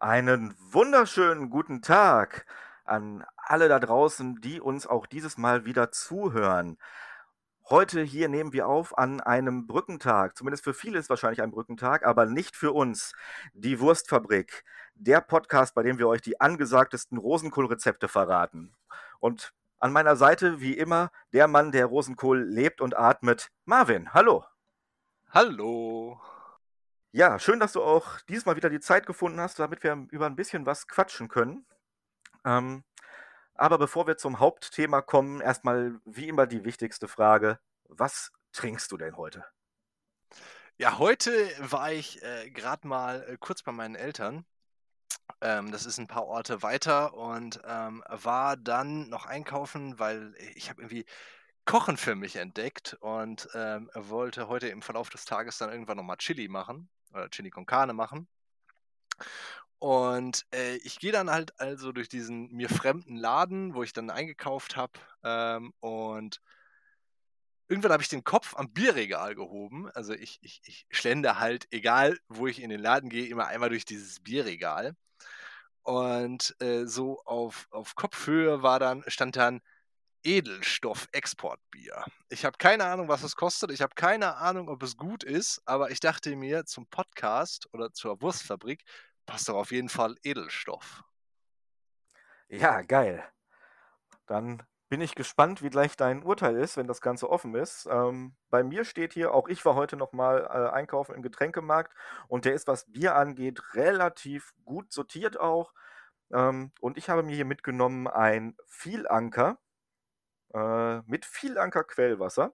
Einen wunderschönen guten Tag an alle da draußen, die uns auch dieses Mal wieder zuhören. Heute hier nehmen wir auf an einem Brückentag. Zumindest für viele ist wahrscheinlich ein Brückentag, aber nicht für uns. Die Wurstfabrik, der Podcast, bei dem wir euch die angesagtesten Rosenkohlrezepte verraten. Und an meiner Seite, wie immer, der Mann, der Rosenkohl lebt und atmet, Marvin. Hallo. Hallo. Ja, schön, dass du auch dieses Mal wieder die Zeit gefunden hast, damit wir über ein bisschen was quatschen können. Ähm, aber bevor wir zum Hauptthema kommen, erstmal wie immer die wichtigste Frage. Was trinkst du denn heute? Ja, heute war ich äh, gerade mal äh, kurz bei meinen Eltern. Ähm, das ist ein paar Orte weiter und ähm, war dann noch einkaufen, weil ich habe irgendwie Kochen für mich entdeckt und ähm, wollte heute im Verlauf des Tages dann irgendwann nochmal Chili machen oder Chili con Carne machen. Und äh, ich gehe dann halt also durch diesen mir fremden Laden, wo ich dann eingekauft habe. Ähm, und irgendwann habe ich den Kopf am Bierregal gehoben. Also ich, ich, ich schlende halt, egal wo ich in den Laden gehe, immer einmal durch dieses Bierregal. Und äh, so auf, auf Kopfhöhe war dann, stand dann Edelstoff-Exportbier. Ich habe keine Ahnung, was es kostet. Ich habe keine Ahnung, ob es gut ist, aber ich dachte mir, zum Podcast oder zur Wurstfabrik passt doch auf jeden Fall Edelstoff. Ja, geil. Dann bin ich gespannt, wie gleich dein Urteil ist, wenn das Ganze offen ist. Ähm, bei mir steht hier, auch ich war heute nochmal äh, einkaufen im Getränkemarkt und der ist, was Bier angeht, relativ gut sortiert auch. Ähm, und ich habe mir hier mitgenommen ein Vielanker äh, mit Vielanker Quellwasser.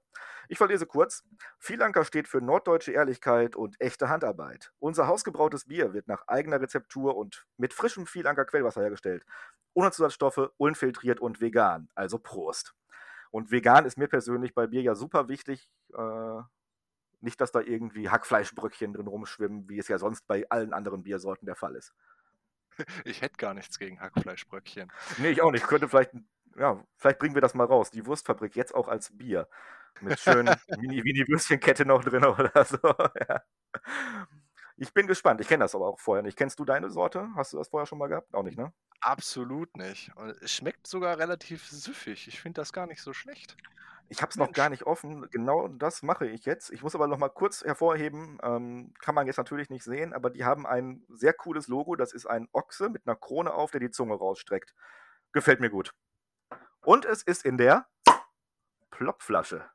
Ich verlese kurz. Vielanker steht für norddeutsche Ehrlichkeit und echte Handarbeit. Unser hausgebrautes Bier wird nach eigener Rezeptur und mit frischem Vielanker Quellwasser hergestellt. Ohne Zusatzstoffe, unfiltriert und vegan. Also Prost. Und vegan ist mir persönlich bei Bier ja super wichtig. Äh, nicht, dass da irgendwie Hackfleischbröckchen drin rumschwimmen, wie es ja sonst bei allen anderen Biersorten der Fall ist. Ich hätte gar nichts gegen Hackfleischbröckchen. Nee, ich auch nicht. Ich könnte vielleicht ein ja, vielleicht bringen wir das mal raus. Die Wurstfabrik jetzt auch als Bier. Mit schönen Mini-Würstchenkette noch drin oder so. Ja. Ich bin gespannt. Ich kenne das aber auch vorher nicht. Kennst du deine Sorte? Hast du das vorher schon mal gehabt? Auch nicht, ne? Absolut nicht. Und es schmeckt sogar relativ süffig. Ich finde das gar nicht so schlecht. Ich habe es noch gar nicht offen. Genau das mache ich jetzt. Ich muss aber noch mal kurz hervorheben, ähm, kann man jetzt natürlich nicht sehen, aber die haben ein sehr cooles Logo. Das ist ein Ochse mit einer Krone auf, der die Zunge rausstreckt. Gefällt mir gut. Und es ist in der Plopflasche.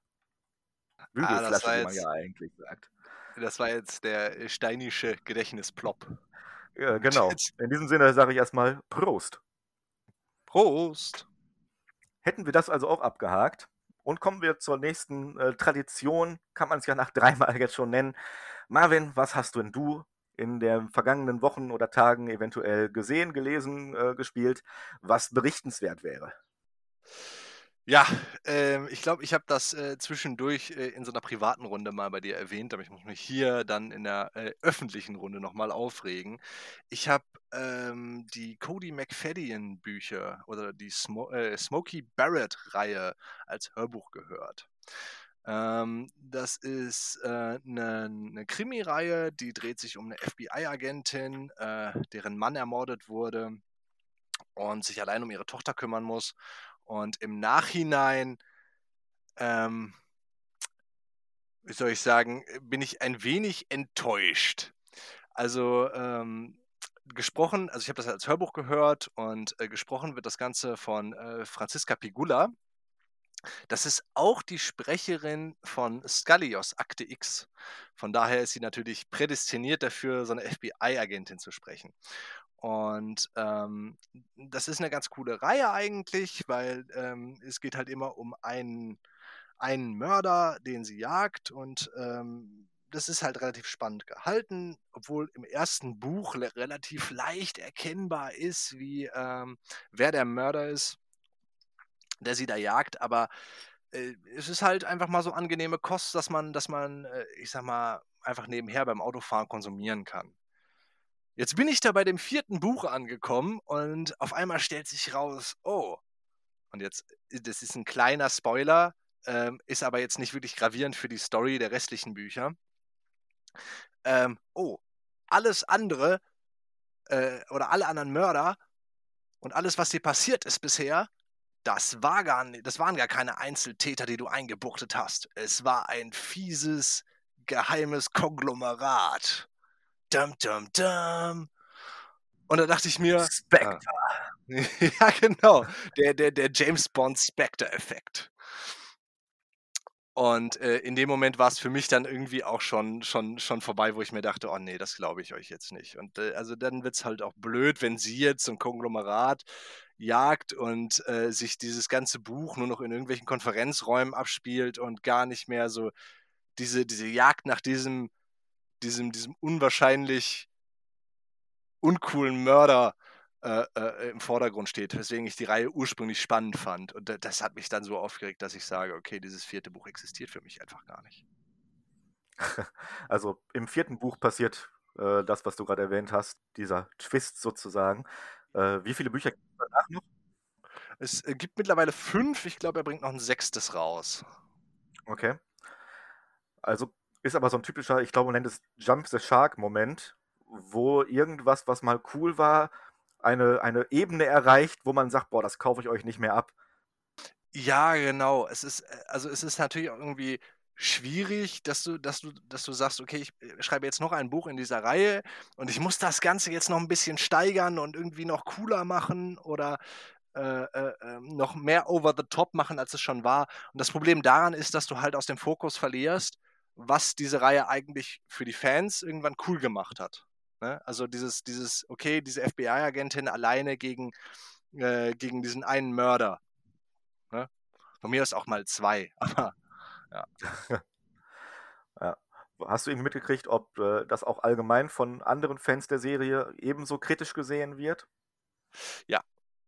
Bügelflasche, ah, wie man ja eigentlich sagt. Das war jetzt der steinische Gedächtnisplop. Ja, genau. In diesem Sinne sage ich erstmal Prost. Prost. Hätten wir das also auch abgehakt und kommen wir zur nächsten äh, Tradition, kann man es ja nach dreimal jetzt schon nennen. Marvin, was hast du denn du in den vergangenen Wochen oder Tagen eventuell gesehen, gelesen, äh, gespielt, was berichtenswert wäre? Ja, ähm, ich glaube, ich habe das äh, zwischendurch äh, in so einer privaten Runde mal bei dir erwähnt, aber ich muss mich hier dann in der äh, öffentlichen Runde nochmal aufregen. Ich habe ähm, die Cody McFadden Bücher oder die Smo äh, Smokey Barrett Reihe als Hörbuch gehört. Ähm, das ist eine äh, ne, ne Krimi-Reihe, die dreht sich um eine FBI-Agentin, äh, deren Mann ermordet wurde und sich allein um ihre Tochter kümmern muss. Und im Nachhinein, ähm, wie soll ich sagen, bin ich ein wenig enttäuscht. Also ähm, gesprochen, also ich habe das als Hörbuch gehört und äh, gesprochen wird das Ganze von äh, Franziska Pigula. Das ist auch die Sprecherin von Scully aus Akte X. Von daher ist sie natürlich prädestiniert dafür, so eine FBI-Agentin zu sprechen. Und ähm, das ist eine ganz coole Reihe eigentlich, weil ähm, es geht halt immer um einen, einen Mörder, den sie jagt und ähm, das ist halt relativ spannend gehalten, obwohl im ersten Buch relativ leicht erkennbar ist, wie ähm, wer der Mörder ist, der sie da jagt, aber äh, es ist halt einfach mal so angenehme Kost, dass man, dass man, äh, ich sag mal, einfach nebenher beim Autofahren konsumieren kann. Jetzt bin ich da bei dem vierten Buch angekommen und auf einmal stellt sich raus, oh, und jetzt, äh, das ist ein kleiner Spoiler, ähm, ist aber jetzt nicht wirklich gravierend für die Story der restlichen Bücher. Ähm, oh, alles andere äh, oder alle anderen Mörder und alles, was dir passiert ist bisher, das, war gar, das waren gar keine Einzeltäter, die du eingebuchtet hast. Es war ein fieses, geheimes Konglomerat. Dum, dum, dum. Und da dachte ich mir. Spectre. ja, genau. Der, der, der James Bond Spectre-Effekt. Und äh, in dem Moment war es für mich dann irgendwie auch schon, schon, schon vorbei, wo ich mir dachte, oh nee, das glaube ich euch jetzt nicht. Und äh, also dann wird es halt auch blöd, wenn sie jetzt so ein Konglomerat jagt und äh, sich dieses ganze Buch nur noch in irgendwelchen Konferenzräumen abspielt und gar nicht mehr so diese, diese Jagd nach diesem, diesem, diesem unwahrscheinlich uncoolen Mörder äh, äh, im Vordergrund steht, weswegen ich die Reihe ursprünglich spannend fand. Und das hat mich dann so aufgeregt, dass ich sage, okay, dieses vierte Buch existiert für mich einfach gar nicht. Also im vierten Buch passiert äh, das, was du gerade erwähnt hast, dieser Twist sozusagen. Äh, wie viele Bücher gibt es danach noch? Es äh, gibt mittlerweile fünf. Ich glaube, er bringt noch ein sechstes raus. Okay. Also ist aber so ein typischer, ich glaube, man nennt es Jump the Shark-Moment, wo irgendwas, was mal cool war, eine, eine Ebene erreicht, wo man sagt, boah, das kaufe ich euch nicht mehr ab. Ja, genau. Es ist, äh, also es ist natürlich irgendwie schwierig, dass du, dass du, dass du sagst, okay, ich äh, schreibe jetzt noch ein Buch in dieser Reihe und ich muss das Ganze jetzt noch ein bisschen steigern und irgendwie noch cooler machen oder äh, äh, ähm, noch mehr over the top machen, als es schon war. Und das Problem daran ist, dass du halt aus dem Fokus verlierst, was diese Reihe eigentlich für die Fans irgendwann cool gemacht hat. Ne? Also dieses, dieses, okay, diese FBI-Agentin alleine gegen, äh, gegen diesen einen Mörder. Ne? Von mir ist auch mal zwei, aber ja. ja. Hast du irgendwie mitgekriegt, ob äh, das auch allgemein von anderen Fans der Serie ebenso kritisch gesehen wird? Ja,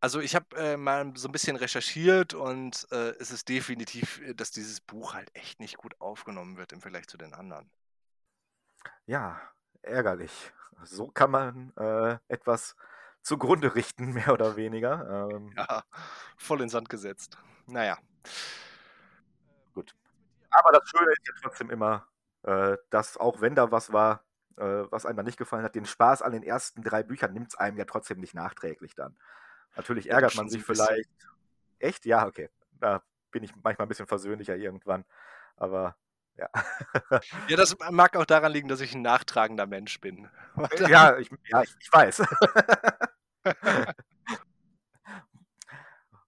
also ich habe äh, mal so ein bisschen recherchiert und äh, es ist definitiv, äh, dass dieses Buch halt echt nicht gut aufgenommen wird im Vergleich zu den anderen. Ja, ärgerlich. So kann man äh, etwas zugrunde richten, mehr oder weniger. Ähm, ja, voll in Sand gesetzt. Naja. Gut. Aber das Schöne ist ja trotzdem immer, äh, dass auch wenn da was war, äh, was einem da nicht gefallen hat, den Spaß an den ersten drei Büchern nimmt es einem ja trotzdem nicht nachträglich dann. Natürlich ärgert man sich vielleicht. Echt? Ja, okay. Da bin ich manchmal ein bisschen versöhnlicher irgendwann. Aber ja. ja, das mag auch daran liegen, dass ich ein nachtragender Mensch bin. ja, ich, ja, ich, weiß.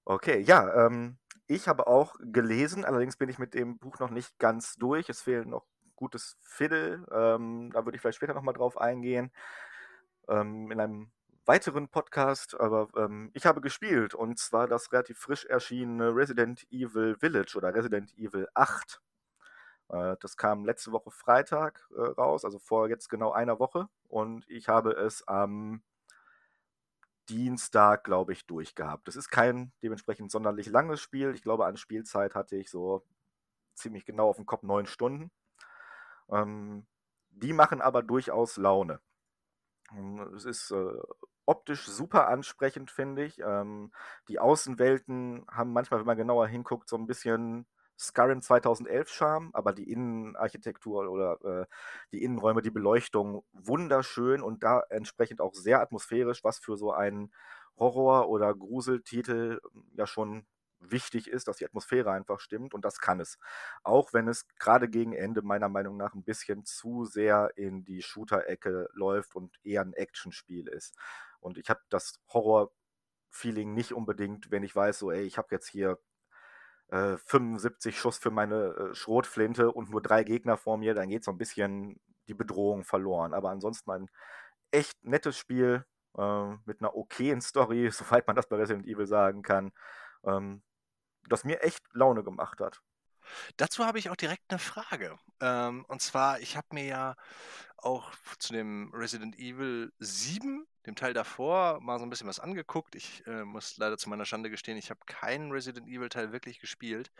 okay, ja, ähm, ich habe auch gelesen, allerdings bin ich mit dem Buch noch nicht ganz durch. Es fehlt noch gutes Fiddle. Ähm, da würde ich vielleicht später nochmal drauf eingehen. Ähm, in einem weiteren Podcast, aber ähm, ich habe gespielt und zwar das relativ frisch erschienene Resident Evil Village oder Resident Evil 8. Äh, das kam letzte Woche Freitag äh, raus, also vor jetzt genau einer Woche. Und ich habe es am Dienstag, glaube ich, durchgehabt. Das ist kein dementsprechend sonderlich langes Spiel. Ich glaube, an Spielzeit hatte ich so ziemlich genau auf dem Kopf neun Stunden. Ähm, die machen aber durchaus Laune. Ähm, es ist äh, optisch super ansprechend, finde ich. Ähm, die Außenwelten haben manchmal, wenn man genauer hinguckt, so ein bisschen Skyrim 2011 Charme, aber die Innenarchitektur oder äh, die Innenräume, die Beleuchtung wunderschön und da entsprechend auch sehr atmosphärisch, was für so einen Horror- oder Gruseltitel hm, ja schon wichtig ist, dass die Atmosphäre einfach stimmt und das kann es. Auch wenn es gerade gegen Ende meiner Meinung nach ein bisschen zu sehr in die Shooter-Ecke läuft und eher ein Actionspiel ist. Und ich habe das Horror-Feeling nicht unbedingt, wenn ich weiß, so, ey, ich habe jetzt hier 75 äh, Schuss für meine äh, Schrotflinte und nur drei Gegner vor mir, dann geht so ein bisschen die Bedrohung verloren. Aber ansonsten ein echt nettes Spiel äh, mit einer okayen Story, soweit man das bei Resident Evil sagen kann, ähm, das mir echt Laune gemacht hat. Dazu habe ich auch direkt eine Frage. Ähm, und zwar, ich habe mir ja auch zu dem Resident Evil 7, dem Teil davor, mal so ein bisschen was angeguckt. Ich äh, muss leider zu meiner Schande gestehen, ich habe keinen Resident Evil Teil wirklich gespielt.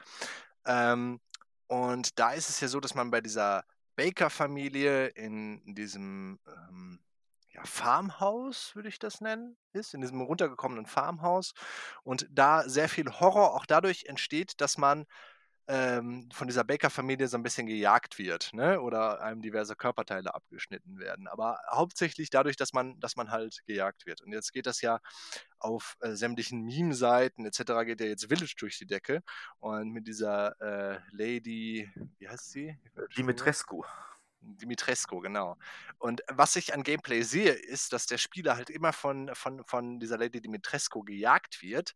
Ähm, und da ist es ja so, dass man bei dieser Baker-Familie in diesem ähm, ja, Farmhaus, würde ich das nennen, ist, in diesem runtergekommenen Farmhaus. Und da sehr viel Horror auch dadurch entsteht, dass man ähm, von dieser Baker-Familie so ein bisschen gejagt wird, ne? Oder einem diverse Körperteile abgeschnitten werden. Aber hauptsächlich dadurch, dass man, dass man halt gejagt wird. Und jetzt geht das ja auf äh, sämtlichen Meme-Seiten etc. geht ja jetzt Village durch die Decke. Und mit dieser äh, Lady, wie heißt sie? Dimitrescu. Dimitrescu, genau. Und was ich an Gameplay sehe, ist, dass der Spieler halt immer von, von, von dieser Lady Dimitrescu gejagt wird.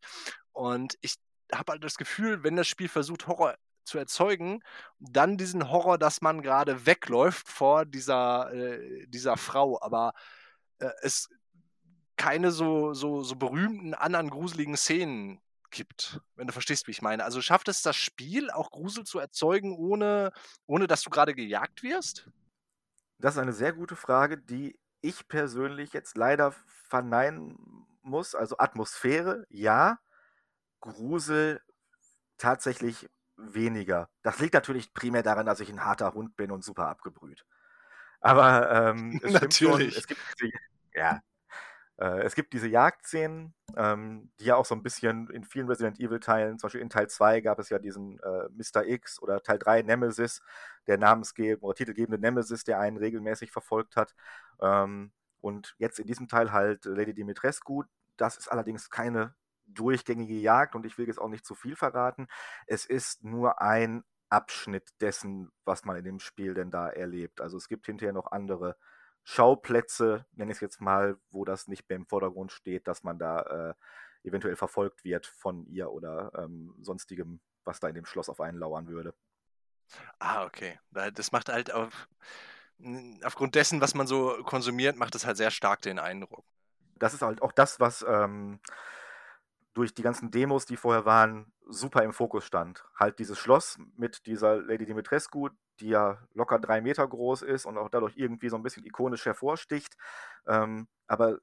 Und ich habe halt das Gefühl, wenn das Spiel versucht, Horror zu erzeugen, dann diesen Horror, dass man gerade wegläuft vor dieser, äh, dieser Frau, aber äh, es keine so, so, so berühmten anderen gruseligen Szenen gibt, wenn du verstehst, wie ich meine. Also schafft es das Spiel auch Grusel zu erzeugen, ohne, ohne dass du gerade gejagt wirst? Das ist eine sehr gute Frage, die ich persönlich jetzt leider verneinen muss. Also Atmosphäre, ja. Grusel tatsächlich weniger. Das liegt natürlich primär daran, dass ich ein harter Hund bin und super abgebrüht. Aber ähm, es stimmt schon, es gibt diese, ja, äh, es gibt diese Jagdszenen, ähm, die ja auch so ein bisschen in vielen Resident Evil-Teilen, zum Beispiel in Teil 2 gab es ja diesen äh, Mr. X oder Teil 3 Nemesis, der namensgebende oder titelgebende Nemesis, der einen regelmäßig verfolgt hat. Ähm, und jetzt in diesem Teil halt Lady Dimitrescu. Das ist allerdings keine durchgängige Jagd und ich will jetzt auch nicht zu viel verraten. Es ist nur ein Abschnitt dessen, was man in dem Spiel denn da erlebt. Also es gibt hinterher noch andere Schauplätze, nenne ich es jetzt mal, wo das nicht mehr im Vordergrund steht, dass man da äh, eventuell verfolgt wird von ihr oder ähm, sonstigem, was da in dem Schloss auf einen lauern würde. Ah, okay. Das macht halt auf, aufgrund dessen, was man so konsumiert, macht es halt sehr stark den Eindruck. Das ist halt auch das, was ähm, durch die ganzen Demos, die vorher waren, super im Fokus stand. Halt dieses Schloss mit dieser Lady Dimitrescu, die ja locker drei Meter groß ist und auch dadurch irgendwie so ein bisschen ikonisch hervorsticht. Ähm, aber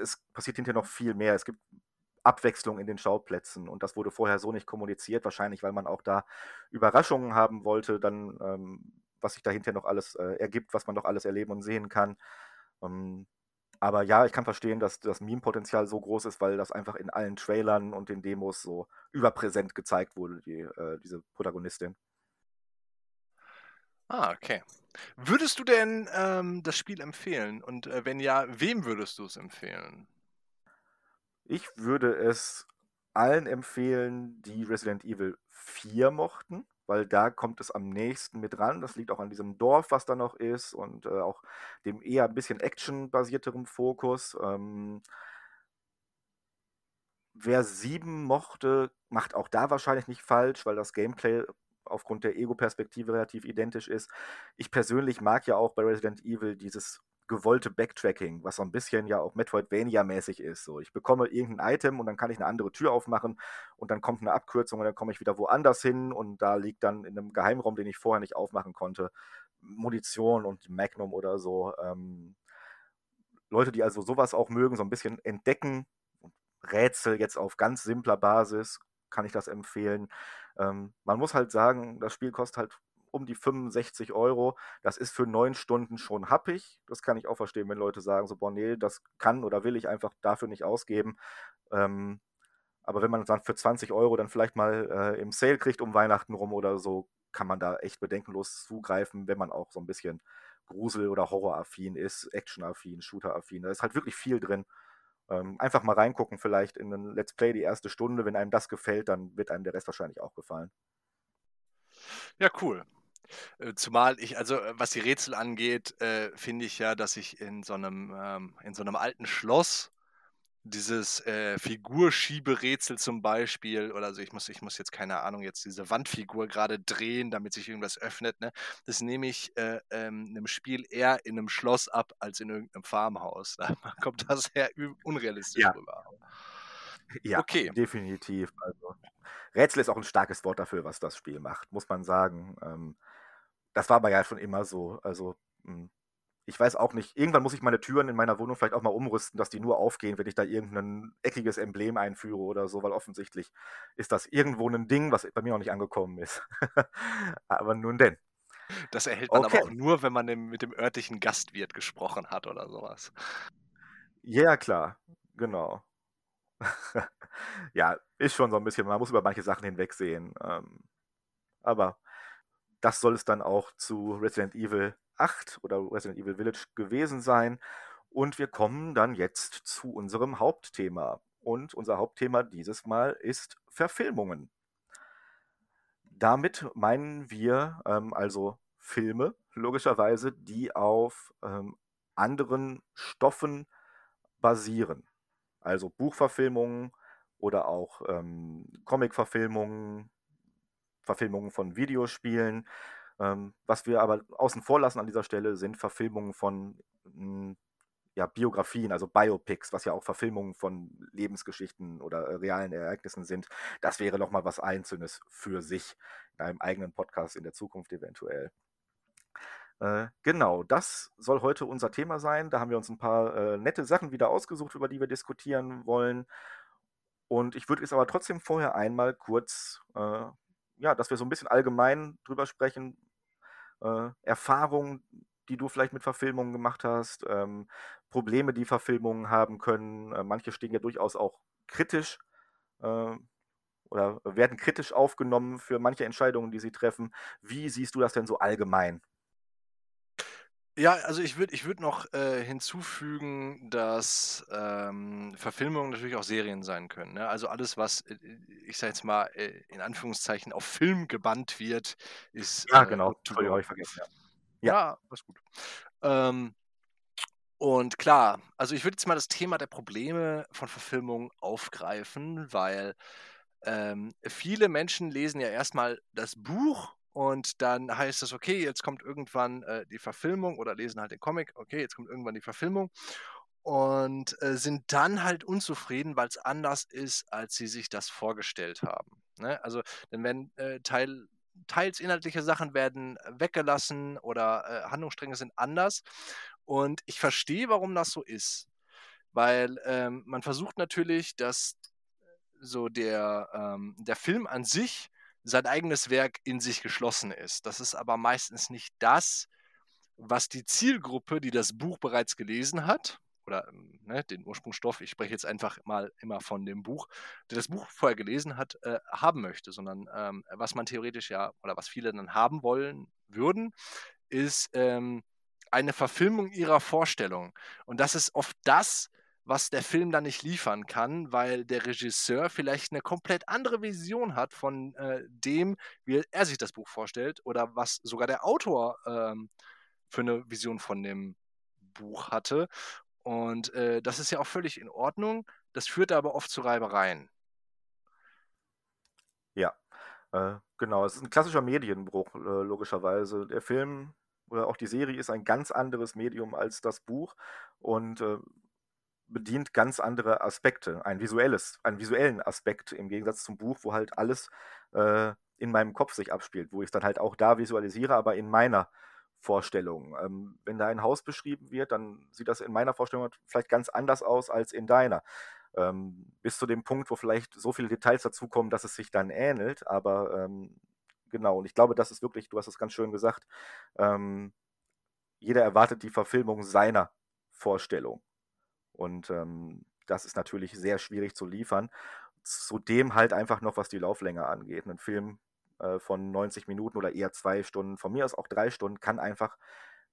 es passiert hinterher noch viel mehr. Es gibt Abwechslung in den Schauplätzen und das wurde vorher so nicht kommuniziert, wahrscheinlich weil man auch da Überraschungen haben wollte, dann ähm, was sich dahinter noch alles äh, ergibt, was man noch alles erleben und sehen kann. Ähm, aber ja, ich kann verstehen, dass das Meme-Potenzial so groß ist, weil das einfach in allen Trailern und den Demos so überpräsent gezeigt wurde, die, äh, diese Protagonistin. Ah, okay. Würdest du denn ähm, das Spiel empfehlen? Und äh, wenn ja, wem würdest du es empfehlen? Ich würde es allen empfehlen, die Resident Evil 4 mochten, weil da kommt es am nächsten mit ran. Das liegt auch an diesem Dorf, was da noch ist und äh, auch dem eher ein bisschen actionbasierteren Fokus. Ähm, wer 7 mochte, macht auch da wahrscheinlich nicht falsch, weil das Gameplay aufgrund der Ego-Perspektive relativ identisch ist. Ich persönlich mag ja auch bei Resident Evil dieses gewollte Backtracking, was so ein bisschen ja auch Metroidvania-mäßig ist. So, ich bekomme irgendein Item und dann kann ich eine andere Tür aufmachen und dann kommt eine Abkürzung und dann komme ich wieder woanders hin und da liegt dann in einem Geheimraum, den ich vorher nicht aufmachen konnte, Munition und Magnum oder so. Ähm, Leute, die also sowas auch mögen, so ein bisschen entdecken, Rätsel jetzt auf ganz simpler Basis, kann ich das empfehlen. Ähm, man muss halt sagen, das Spiel kostet halt um die 65 Euro. Das ist für neun Stunden schon happig. Das kann ich auch verstehen, wenn Leute sagen, so, boah, nee, das kann oder will ich einfach dafür nicht ausgeben. Ähm, aber wenn man dann für 20 Euro dann vielleicht mal äh, im Sale kriegt um Weihnachten rum oder so, kann man da echt bedenkenlos zugreifen, wenn man auch so ein bisschen Grusel- oder Horroraffin ist, Actionaffin, Shooteraffin. Da ist halt wirklich viel drin. Ähm, einfach mal reingucken, vielleicht in ein Let's Play die erste Stunde. Wenn einem das gefällt, dann wird einem der Rest wahrscheinlich auch gefallen. Ja, cool. Äh, zumal ich, also äh, was die Rätsel angeht, äh, finde ich ja, dass ich in so einem, ähm, in so einem alten Schloss dieses äh, Figurschieberätsel zum Beispiel, oder also ich muss, ich muss jetzt keine Ahnung, jetzt diese Wandfigur gerade drehen, damit sich irgendwas öffnet, ne? Das nehme ich äh, ähm, einem Spiel eher in einem Schloss ab als in irgendeinem Farmhaus. Da kommt das sehr unrealistisch ja. rüber. Ja, okay. definitiv. Also, Rätsel ist auch ein starkes Wort dafür, was das Spiel macht, muss man sagen. Ähm, das war aber ja schon immer so. Also, hm, ich weiß auch nicht, irgendwann muss ich meine Türen in meiner Wohnung vielleicht auch mal umrüsten, dass die nur aufgehen, wenn ich da irgendein eckiges Emblem einführe oder so, weil offensichtlich ist das irgendwo ein Ding, was bei mir noch nicht angekommen ist. aber nun denn. Das erhält man okay. aber auch nur, wenn man mit dem örtlichen Gastwirt gesprochen hat oder sowas. Ja, klar, genau. ja, ist schon so ein bisschen, man muss über manche Sachen hinwegsehen. Ähm, Aber das soll es dann auch zu Resident Evil 8 oder Resident Evil Village gewesen sein. Und wir kommen dann jetzt zu unserem Hauptthema. Und unser Hauptthema dieses Mal ist Verfilmungen. Damit meinen wir ähm, also Filme, logischerweise, die auf ähm, anderen Stoffen basieren. Also Buchverfilmungen oder auch ähm, Comic-Verfilmungen, Verfilmungen von Videospielen. Ähm, was wir aber außen vor lassen an dieser Stelle sind Verfilmungen von mh, hm, ja, Biografien, also Biopics, was ja auch Verfilmungen von Lebensgeschichten oder äh, realen Ereignissen sind. Das wäre nochmal was Einzelnes für sich in einem eigenen Podcast in der Zukunft eventuell. Äh, genau, das soll heute unser Thema sein. Da haben wir uns ein paar äh, nette Sachen wieder ausgesucht, über die wir diskutieren wollen. Und ich würde jetzt aber trotzdem vorher einmal kurz, äh, ja, dass wir so ein bisschen allgemein drüber sprechen, äh, Erfahrungen, die du vielleicht mit Verfilmungen gemacht hast, ähm, Probleme, die Verfilmungen haben können. Äh, manche stehen ja durchaus auch kritisch äh, oder werden kritisch aufgenommen für manche Entscheidungen, die sie treffen. Wie siehst du das denn so allgemein? Ja, also ich würde ich würd noch äh, hinzufügen, dass ähm, Verfilmungen natürlich auch Serien sein können. Ne? Also alles, was, äh, ich sage jetzt mal, äh, in Anführungszeichen auf Film gebannt wird, ist. Ja, äh, genau. Entschuldigung, habe ich vergessen. Ja, ja alles gut. Ähm, und klar, also ich würde jetzt mal das Thema der Probleme von Verfilmungen aufgreifen, weil ähm, viele Menschen lesen ja erstmal das Buch und dann heißt es, okay, jetzt kommt irgendwann äh, die Verfilmung oder lesen halt den Comic, okay, jetzt kommt irgendwann die Verfilmung und äh, sind dann halt unzufrieden, weil es anders ist, als sie sich das vorgestellt haben. Ne? Also dann werden äh, Teil, teils inhaltliche Sachen werden weggelassen oder äh, Handlungsstränge sind anders. Und ich verstehe, warum das so ist. Weil ähm, man versucht natürlich, dass so der, ähm, der Film an sich sein eigenes Werk in sich geschlossen ist. Das ist aber meistens nicht das, was die Zielgruppe, die das Buch bereits gelesen hat, oder ähm, ne, den Ursprungsstoff, ich spreche jetzt einfach mal immer von dem Buch, der das Buch vorher gelesen hat, äh, haben möchte, sondern ähm, was man theoretisch ja, oder was viele dann haben wollen würden, ist ähm, eine Verfilmung ihrer Vorstellung. Und das ist oft das, was der Film dann nicht liefern kann, weil der Regisseur vielleicht eine komplett andere Vision hat von äh, dem, wie er sich das Buch vorstellt oder was sogar der Autor ähm, für eine Vision von dem Buch hatte. Und äh, das ist ja auch völlig in Ordnung. Das führt aber oft zu Reibereien. Ja, äh, genau. Es ist ein klassischer Medienbruch, äh, logischerweise. Der Film oder auch die Serie ist ein ganz anderes Medium als das Buch. Und äh, bedient ganz andere Aspekte, ein visuelles, einen visuellen Aspekt im Gegensatz zum Buch, wo halt alles äh, in meinem Kopf sich abspielt, wo ich es dann halt auch da visualisiere, aber in meiner Vorstellung. Ähm, wenn da ein Haus beschrieben wird, dann sieht das in meiner Vorstellung vielleicht ganz anders aus als in deiner. Ähm, bis zu dem Punkt, wo vielleicht so viele Details dazukommen, dass es sich dann ähnelt, aber ähm, genau, und ich glaube, das ist wirklich, du hast es ganz schön gesagt, ähm, jeder erwartet die Verfilmung seiner Vorstellung. Und ähm, das ist natürlich sehr schwierig zu liefern. Zudem halt einfach noch, was die Lauflänge angeht. Ein Film äh, von 90 Minuten oder eher zwei Stunden, von mir aus auch drei Stunden, kann einfach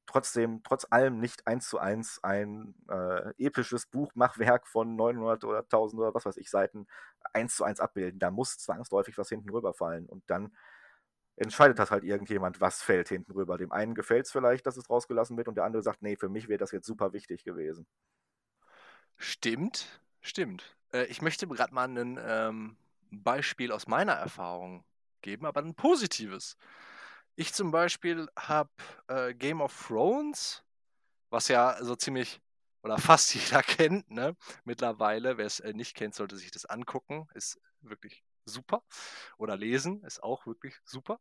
trotzdem, trotz allem nicht eins zu eins ein äh, episches Buchmachwerk von 900 oder 1000 oder was weiß ich Seiten eins zu eins abbilden. Da muss zwangsläufig was hinten rüberfallen. Und dann entscheidet das halt irgendjemand, was fällt hinten rüber. Dem einen gefällt es vielleicht, dass es rausgelassen wird und der andere sagt, nee, für mich wäre das jetzt super wichtig gewesen. Stimmt, stimmt. Äh, ich möchte gerade mal ein ähm, Beispiel aus meiner Erfahrung geben, aber ein positives. Ich zum Beispiel habe äh, Game of Thrones, was ja so ziemlich oder fast jeder kennt, ne? Mittlerweile, wer es äh, nicht kennt, sollte sich das angucken. Ist wirklich super. Oder lesen ist auch wirklich super.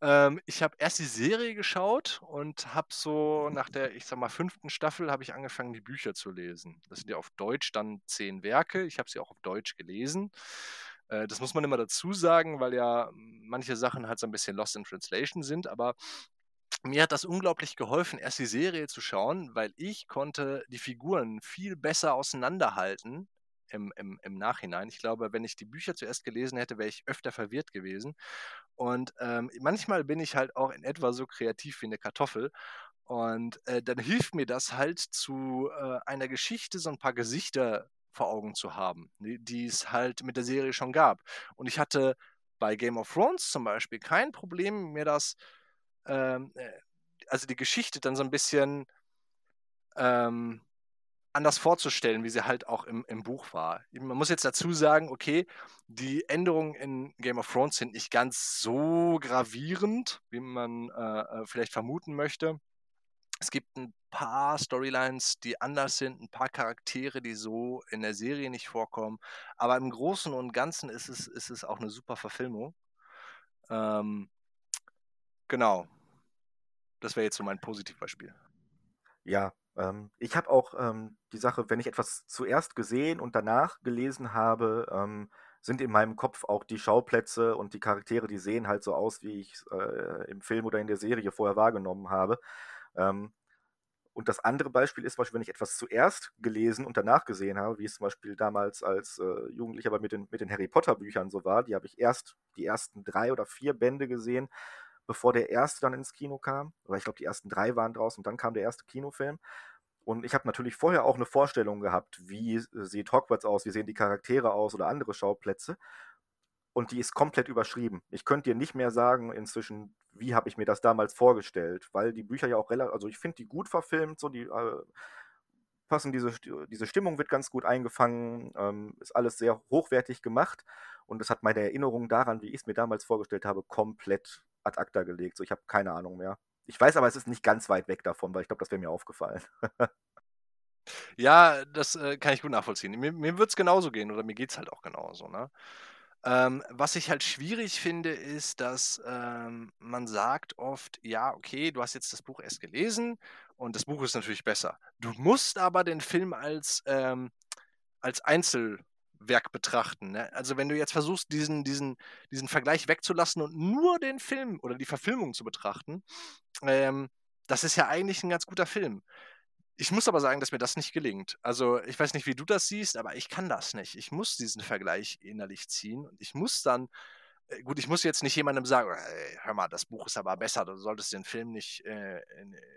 Ähm, ich habe erst die Serie geschaut und habe so nach der, ich sag mal, fünften Staffel habe ich angefangen, die Bücher zu lesen. Das sind ja auf Deutsch dann zehn Werke. Ich habe sie auch auf Deutsch gelesen. Äh, das muss man immer dazu sagen, weil ja manche Sachen halt so ein bisschen lost in translation sind, aber mir hat das unglaublich geholfen, erst die Serie zu schauen, weil ich konnte die Figuren viel besser auseinanderhalten im, im, im Nachhinein. Ich glaube, wenn ich die Bücher zuerst gelesen hätte, wäre ich öfter verwirrt gewesen. Und ähm, manchmal bin ich halt auch in etwa so kreativ wie eine Kartoffel. Und äh, dann hilft mir das halt zu äh, einer Geschichte so ein paar Gesichter vor Augen zu haben, die, die es halt mit der Serie schon gab. Und ich hatte bei Game of Thrones zum Beispiel kein Problem, mir das, ähm, äh, also die Geschichte dann so ein bisschen ähm, anders vorzustellen, wie sie halt auch im, im Buch war. Man muss jetzt dazu sagen, okay, die Änderungen in Game of Thrones sind nicht ganz so gravierend, wie man äh, äh vielleicht vermuten möchte. Es gibt ein paar Storylines, die anders sind, ein paar Charaktere, die so in der Serie nicht vorkommen. Aber im Großen und Ganzen ist es, ist es auch eine super Verfilmung. Ähm, genau. Das wäre jetzt so mein Positivbeispiel. Ja, ähm, ich habe auch ähm, die Sache, wenn ich etwas zuerst gesehen und danach gelesen habe, ähm, sind in meinem Kopf auch die Schauplätze und die Charaktere, die sehen halt so aus, wie ich es äh, im Film oder in der Serie vorher wahrgenommen habe. Ähm, und das andere Beispiel ist wenn ich etwas zuerst gelesen und danach gesehen habe, wie es zum Beispiel damals als äh, Jugendlicher mit den, mit den Harry Potter Büchern so war, die habe ich erst die ersten drei oder vier Bände gesehen, bevor der erste dann ins Kino kam. Oder ich glaube, die ersten drei waren draußen und dann kam der erste Kinofilm. Und ich habe natürlich vorher auch eine Vorstellung gehabt, wie sieht Hogwarts aus, wie sehen die Charaktere aus oder andere Schauplätze und die ist komplett überschrieben. Ich könnte dir nicht mehr sagen inzwischen, wie habe ich mir das damals vorgestellt, weil die Bücher ja auch relativ, also ich finde die gut verfilmt, so die äh, passen, diese, diese Stimmung wird ganz gut eingefangen, ähm, ist alles sehr hochwertig gemacht und es hat meine Erinnerung daran, wie ich es mir damals vorgestellt habe, komplett ad acta gelegt. So, ich habe keine Ahnung mehr. Ich weiß aber, es ist nicht ganz weit weg davon, weil ich glaube, das wäre mir aufgefallen. ja, das äh, kann ich gut nachvollziehen. Mir, mir wird es genauso gehen oder mir geht es halt auch genauso. Ne? Ähm, was ich halt schwierig finde, ist, dass ähm, man sagt oft, ja, okay, du hast jetzt das Buch erst gelesen und das Buch ist natürlich besser. Du musst aber den Film als, ähm, als Einzelwerk betrachten. Ne? Also wenn du jetzt versuchst, diesen, diesen, diesen Vergleich wegzulassen und nur den Film oder die Verfilmung zu betrachten, ähm, das ist ja eigentlich ein ganz guter Film. Ich muss aber sagen, dass mir das nicht gelingt. Also, ich weiß nicht, wie du das siehst, aber ich kann das nicht. Ich muss diesen Vergleich innerlich ziehen und ich muss dann äh, gut, ich muss jetzt nicht jemandem sagen: „Ey, hör mal, das Buch ist aber besser, du solltest den Film nicht, äh,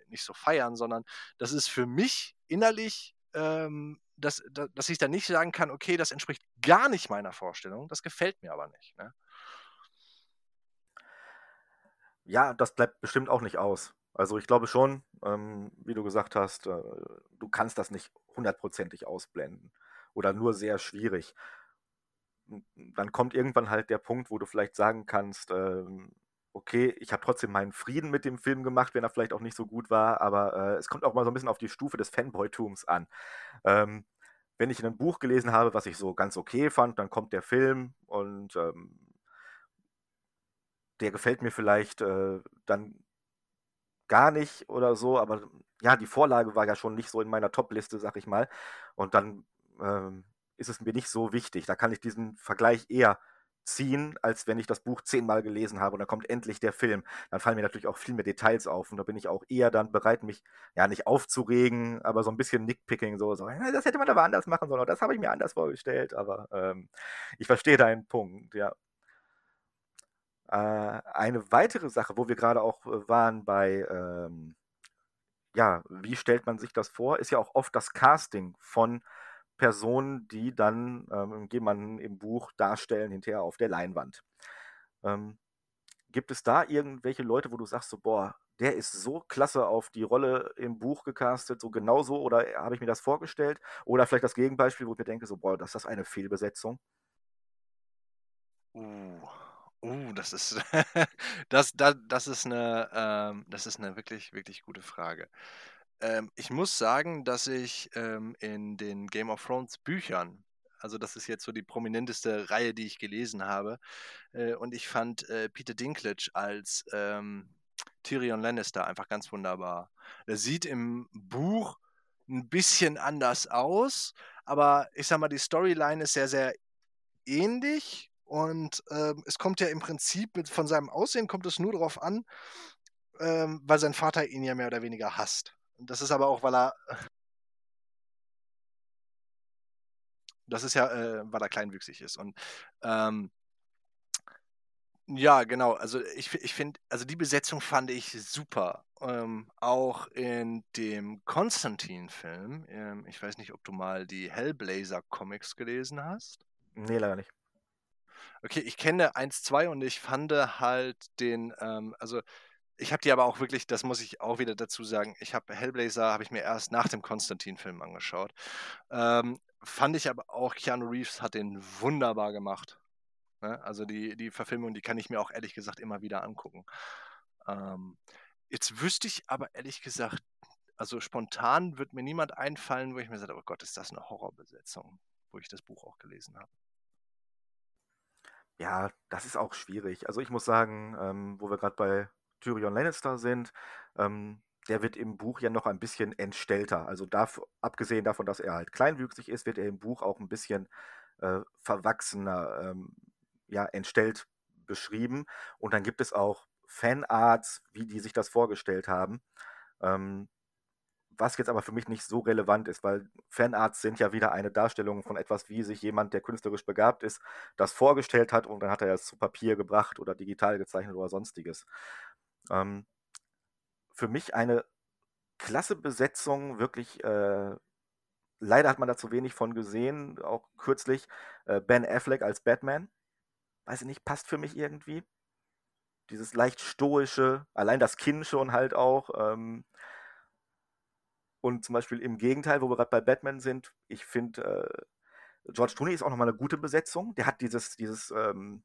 nicht so feiern“, sondern das ist für mich innerlich, ähm, dass dass ich dann nicht sagen kann: „Okay, das entspricht gar nicht meiner Vorstellung, das gefällt mir aber nicht“, ne? Ja, das bleibt bestimmt auch nicht aus. Also ich glaube schon, ähm, wie du gesagt hast, äh, du kannst das nicht hundertprozentig ausblenden oder nur sehr schwierig. Dann kommt irgendwann halt der Punkt, wo du vielleicht sagen kannst, ähm, okay, ich habe trotzdem meinen Frieden mit dem Film gemacht, wenn er vielleicht auch nicht so gut war, aber äh, es kommt auch mal so ein bisschen auf die Stufe des Fanboy-Tums an. Ähm, wenn ich ein Buch gelesen habe, was ich so ganz okay fand, dann kommt der Film und ähm, der gefällt mir vielleicht äh, dann gar nicht oder so, aber ja, die Vorlage war ja schon nicht so in meiner Top-Liste, sag ich mal. Und dann ähm, ist es mir nicht so wichtig. Da kann ich diesen Vergleich eher ziehen, als wenn ich das Buch zehnmal gelesen habe und dann kommt endlich der Film. Dann fallen mir natürlich auch viel mehr Details auf und da bin ich auch eher dann bereit, mich ja nicht aufzuregen, aber so ein bisschen Nickpicking, so, so das hätte man aber anders machen sollen, das habe ich mir anders vorgestellt, aber ähm, ich verstehe deinen Punkt, ja. Äh, eine weitere Sache, wo wir gerade auch äh, waren bei, ähm, ja, wie stellt man sich das vor, ist ja auch oft das Casting von Personen, die dann ähm, jemanden im Buch darstellen, hinterher auf der Leinwand. Ähm, gibt es da irgendwelche Leute, wo du sagst, so, boah, der ist so klasse auf die Rolle im Buch gecastet, so genauso, oder habe ich mir das vorgestellt? Oder vielleicht das Gegenbeispiel, wo ich mir denke, so, boah, das ist eine Fehlbesetzung? Uh. Uh, das ist das da das ist eine ähm, das ist 'ne wirklich, wirklich gute Frage. Ähm, ich muss sagen, dass ich, ähm, in den Game of Thrones Büchern also, das ist jetzt so die prominenteste Reihe, die ich gelesen habe, äh, und ich fand, äh, Peter Dinklage als, ähm, Tyrion Lannister einfach ganz wunderbar. Er sieht im Buch ein bisschen anders aus, aber ich sage mal, die Storyline ist sehr, sehr ähnlich und ähm, es kommt ja im Prinzip mit, von seinem Aussehen kommt es nur darauf an, ähm, weil sein Vater ihn ja mehr oder weniger hasst. Das ist aber auch, weil er. Das ist ja, äh, weil er kleinwüchsig ist. Und ähm, ja, genau. Also ich, ich finde, also die Besetzung fand ich super. Ähm, auch in dem Konstantin-Film. Ähm, ich weiß nicht, ob du mal die Hellblazer-Comics gelesen hast. Nee, leider nicht. Okay, ich kenne 1, 2 und ich fand halt den, ähm, also ich habe die aber auch wirklich, das muss ich auch wieder dazu sagen, ich habe Hellblazer, habe ich mir erst nach dem Konstantin-Film angeschaut. Ähm, fand ich aber auch, Keanu Reeves hat den wunderbar gemacht. Ne? Also die, die Verfilmung, die kann ich mir auch ehrlich gesagt immer wieder angucken. Ähm, jetzt wüsste ich aber ehrlich gesagt, also spontan wird mir niemand einfallen, wo ich mir sage, oh Gott, ist das eine Horrorbesetzung, wo ich das Buch auch gelesen habe. Ja, das ist auch schwierig. Also ich muss sagen, ähm, wo wir gerade bei Tyrion Lannister sind, ähm, der wird im Buch ja noch ein bisschen entstellter. Also darf, abgesehen davon, dass er halt kleinwüchsig ist, wird er im Buch auch ein bisschen äh, verwachsener, ähm, ja, entstellt beschrieben. Und dann gibt es auch Fanarts, wie die sich das vorgestellt haben. Ähm, was jetzt aber für mich nicht so relevant ist, weil Fanarts sind ja wieder eine Darstellung von etwas, wie sich jemand, der künstlerisch begabt ist, das vorgestellt hat und dann hat er es zu Papier gebracht oder digital gezeichnet oder sonstiges. Ähm, für mich eine klasse Besetzung, wirklich. Äh, leider hat man da zu wenig von gesehen, auch kürzlich. Äh, ben Affleck als Batman. Weiß ich nicht, passt für mich irgendwie. Dieses leicht stoische, allein das Kinn schon halt auch. Ähm, und zum Beispiel im Gegenteil, wo wir gerade bei Batman sind, ich finde, äh, George Clooney ist auch nochmal eine gute Besetzung. Der hat dieses, dieses ähm,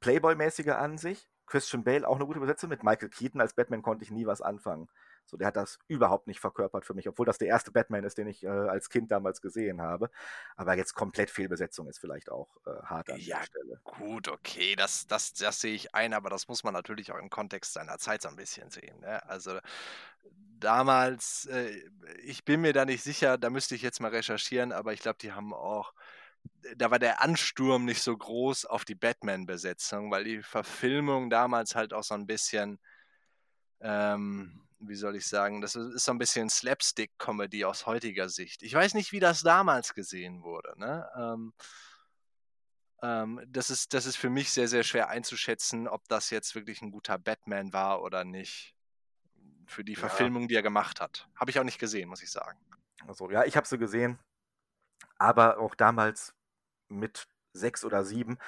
Playboy-mäßige an sich. Christian Bale auch eine gute Besetzung. Mit Michael Keaton als Batman konnte ich nie was anfangen. So, der hat das überhaupt nicht verkörpert für mich, obwohl das der erste Batman ist, den ich äh, als Kind damals gesehen habe. Aber jetzt komplett Fehlbesetzung ist vielleicht auch äh, hart an ja, der Stelle. Gut, okay, das, das, das sehe ich ein, aber das muss man natürlich auch im Kontext seiner Zeit so ein bisschen sehen. Ne? Also damals, äh, ich bin mir da nicht sicher, da müsste ich jetzt mal recherchieren, aber ich glaube, die haben auch da war der Ansturm nicht so groß auf die Batman-Besetzung, weil die Verfilmung damals halt auch so ein bisschen, ähm, wie soll ich sagen, das ist so ein bisschen Slapstick-Comedy aus heutiger Sicht. Ich weiß nicht, wie das damals gesehen wurde. Ne? Ähm, ähm, das, ist, das ist für mich sehr, sehr schwer einzuschätzen, ob das jetzt wirklich ein guter Batman war oder nicht. Für die ja. Verfilmung, die er gemacht hat. Habe ich auch nicht gesehen, muss ich sagen. Also, ja, ich habe sie gesehen aber auch damals mit sechs oder sieben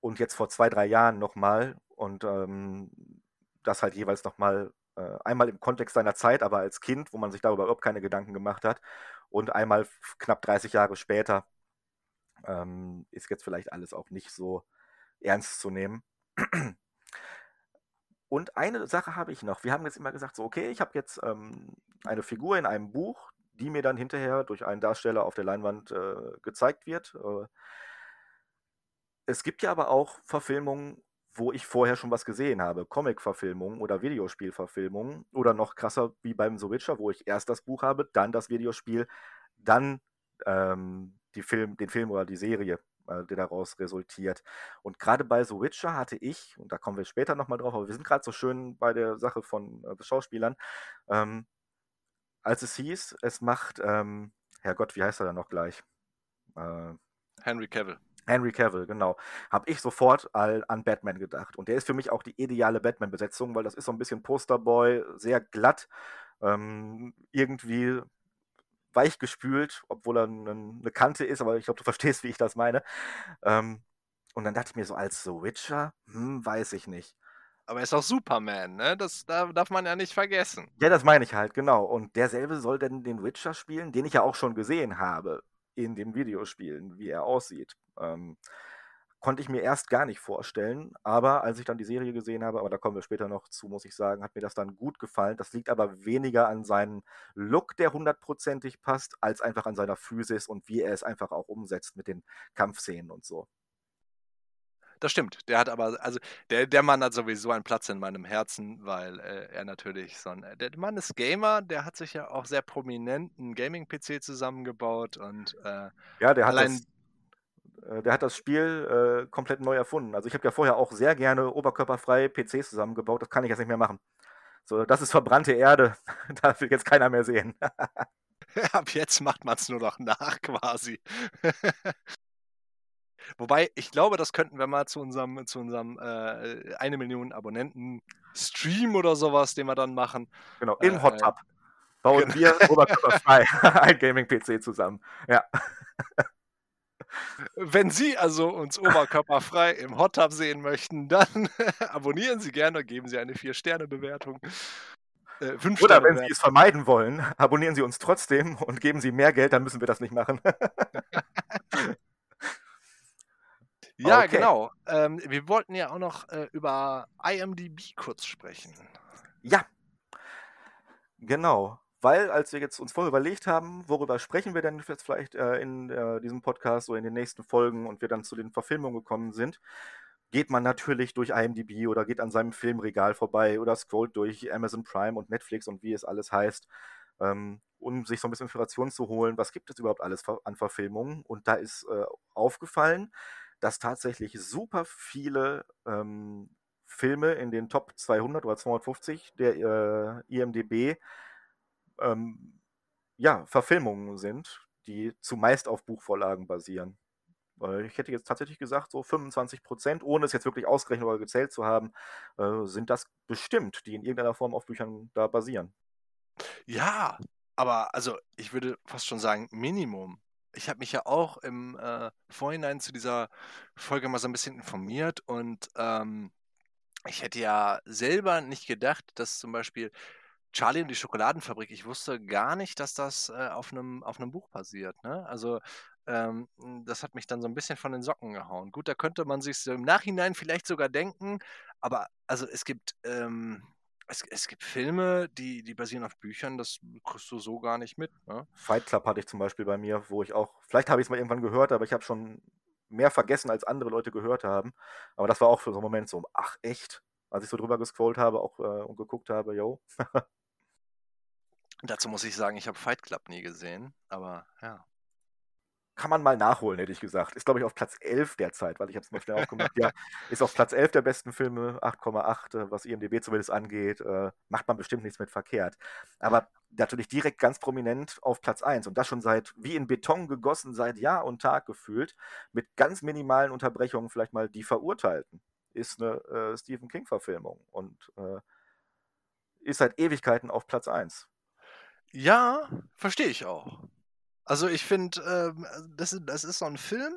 und jetzt vor zwei, drei Jahren nochmal und ähm, das halt jeweils nochmal äh, einmal im Kontext seiner Zeit, aber als Kind, wo man sich darüber überhaupt keine Gedanken gemacht hat und einmal knapp 30 Jahre später ähm, ist jetzt vielleicht alles auch nicht so ernst zu nehmen. Und eine Sache habe ich noch. Wir haben jetzt immer gesagt, so, okay, ich habe jetzt ähm, eine Figur in einem Buch, die mir dann hinterher durch einen Darsteller auf der Leinwand äh, gezeigt wird. Äh, es gibt ja aber auch Verfilmungen, wo ich vorher schon was gesehen habe. Comic-Verfilmungen oder Videospiel-Verfilmungen oder noch krasser wie beim The Witcher, wo ich erst das Buch habe, dann das Videospiel, dann ähm, Film, den Film oder die Serie, äh, die daraus resultiert. Und gerade bei The Witcher hatte ich, und da kommen wir später nochmal drauf, aber wir sind gerade so schön bei der Sache von äh, Schauspielern, ähm, als es hieß, es macht, ähm, Herrgott, wie heißt er dann noch gleich? Äh, Henry Cavill. Henry Cavill, genau. Habe ich sofort all, an Batman gedacht. Und der ist für mich auch die ideale Batman-Besetzung, weil das ist so ein bisschen Posterboy, sehr glatt, ähm, irgendwie weich gespült, obwohl er eine Kante ist, aber ich glaube, du verstehst, wie ich das meine. Ähm, und dann dachte ich mir so, als The Witcher, hm, weiß ich nicht. Aber er ist auch Superman, ne? Das da darf man ja nicht vergessen. Ja, das meine ich halt, genau. Und derselbe soll denn den Witcher spielen, den ich ja auch schon gesehen habe in den Videospielen, wie er aussieht. Ähm, konnte ich mir erst gar nicht vorstellen, aber als ich dann die Serie gesehen habe, aber da kommen wir später noch zu, muss ich sagen, hat mir das dann gut gefallen. Das liegt aber weniger an seinem Look, der hundertprozentig passt, als einfach an seiner Physis und wie er es einfach auch umsetzt mit den Kampfszenen und so. Das stimmt. Der hat aber, also der, der Mann hat sowieso einen Platz in meinem Herzen, weil äh, er natürlich so ein. Äh, der Mann ist Gamer, der hat sich ja auch sehr prominent einen Gaming-PC zusammengebaut und äh, ja, der hat allein. Das, äh, der hat das Spiel äh, komplett neu erfunden. Also ich habe ja vorher auch sehr gerne oberkörperfrei PCs zusammengebaut. Das kann ich jetzt nicht mehr machen. So, das ist verbrannte Erde. da will jetzt keiner mehr sehen. Ab jetzt macht man es nur noch nach quasi. Wobei, ich glaube, das könnten wir mal zu unserem, zu unserem äh, eine Million Abonnenten Stream oder sowas, den wir dann machen. Genau, im äh, Hot Tub bauen genau. wir oberkörperfrei ein Gaming-PC zusammen. Ja. Wenn Sie also uns oberkörperfrei im Hot Tub sehen möchten, dann abonnieren Sie gerne und geben Sie eine 4-Sterne-Bewertung. Äh, Oder wenn Sie es vermeiden wollen, abonnieren Sie uns trotzdem und geben Sie mehr Geld, dann müssen wir das nicht machen. Ja, okay. genau. Ähm, wir wollten ja auch noch äh, über IMDb kurz sprechen. Ja, genau weil als wir jetzt uns vorher überlegt haben, worüber sprechen wir denn jetzt vielleicht äh, in äh, diesem Podcast oder in den nächsten Folgen und wir dann zu den Verfilmungen gekommen sind, geht man natürlich durch IMDb oder geht an seinem Filmregal vorbei oder scrollt durch Amazon Prime und Netflix und wie es alles heißt, ähm, um sich so ein bisschen Inspiration zu holen, was gibt es überhaupt alles an Verfilmungen. Und da ist äh, aufgefallen, dass tatsächlich super viele ähm, Filme in den Top 200 oder 250 der äh, IMDb ähm, ja, Verfilmungen sind, die zumeist auf Buchvorlagen basieren. Ich hätte jetzt tatsächlich gesagt, so 25 Prozent, ohne es jetzt wirklich ausgerechnet oder gezählt zu haben, äh, sind das bestimmt, die in irgendeiner Form auf Büchern da basieren. Ja, aber also ich würde fast schon sagen, Minimum. Ich habe mich ja auch im äh, Vorhinein zu dieser Folge mal so ein bisschen informiert und ähm, ich hätte ja selber nicht gedacht, dass zum Beispiel Charlie und die Schokoladenfabrik, ich wusste gar nicht, dass das äh, auf einem auf Buch basiert. Ne? Also ähm, das hat mich dann so ein bisschen von den Socken gehauen. Gut, da könnte man sich im Nachhinein vielleicht sogar denken, aber also es gibt ähm, es, es gibt Filme, die, die basieren auf Büchern, das kriegst du so gar nicht mit. Ne? Fight Club hatte ich zum Beispiel bei mir, wo ich auch, vielleicht habe ich es mal irgendwann gehört, aber ich habe schon mehr vergessen, als andere Leute gehört haben. Aber das war auch für so einen Moment so, ach echt, als ich so drüber gescrollt habe auch äh, und geguckt habe, yo. Dazu muss ich sagen, ich habe Fight Club nie gesehen, aber ja. Kann man mal nachholen, hätte ich gesagt. Ist, glaube ich, auf Platz 11 derzeit, weil ich habe es mal schnell aufgemacht. Ja, ist auf Platz 11 der besten Filme, 8,8, äh, was IMDb zumindest angeht. Äh, macht man bestimmt nichts mit verkehrt. Aber natürlich direkt ganz prominent auf Platz 1 und das schon seit, wie in Beton gegossen, seit Jahr und Tag gefühlt, mit ganz minimalen Unterbrechungen vielleicht mal die Verurteilten. Ist eine äh, Stephen King-Verfilmung und äh, ist seit Ewigkeiten auf Platz 1. Ja, verstehe ich auch. Also ich finde, ähm, das, ist, das ist so ein Film,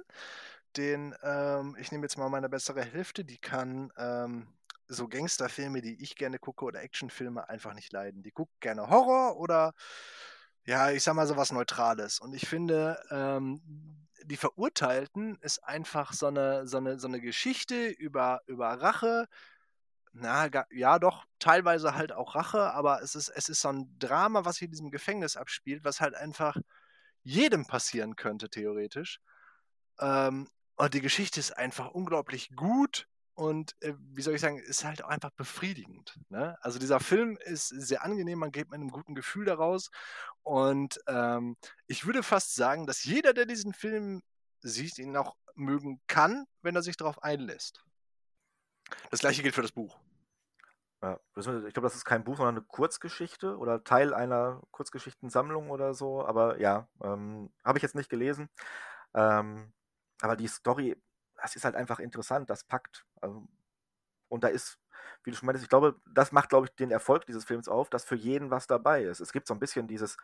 den, ähm, ich nehme jetzt mal meine bessere Hälfte, die kann ähm, so Gangsterfilme, die ich gerne gucke, oder Actionfilme einfach nicht leiden. Die guckt gerne Horror oder, ja, ich sag mal so was Neutrales. Und ich finde, ähm, die Verurteilten ist einfach so eine, so eine, so eine Geschichte über, über Rache, na, ja, doch, teilweise halt auch Rache, aber es ist, es ist so ein Drama, was hier in diesem Gefängnis abspielt, was halt einfach jedem passieren könnte, theoretisch. Ähm, und die Geschichte ist einfach unglaublich gut und, äh, wie soll ich sagen, ist halt auch einfach befriedigend. Ne? Also dieser Film ist sehr angenehm, man geht mit einem guten Gefühl daraus. Und ähm, ich würde fast sagen, dass jeder, der diesen Film sieht, ihn auch mögen kann, wenn er sich darauf einlässt. Das gleiche gilt für das Buch. Ja, ich glaube, das ist kein Buch, sondern eine Kurzgeschichte oder Teil einer Kurzgeschichtensammlung oder so. Aber ja, ähm, habe ich jetzt nicht gelesen. Ähm, aber die Story, das ist halt einfach interessant, das packt. Also, und da ist, wie du schon meintest, ich glaube, das macht, glaube ich, den Erfolg dieses Films auf, dass für jeden was dabei ist. Es gibt so ein bisschen dieses,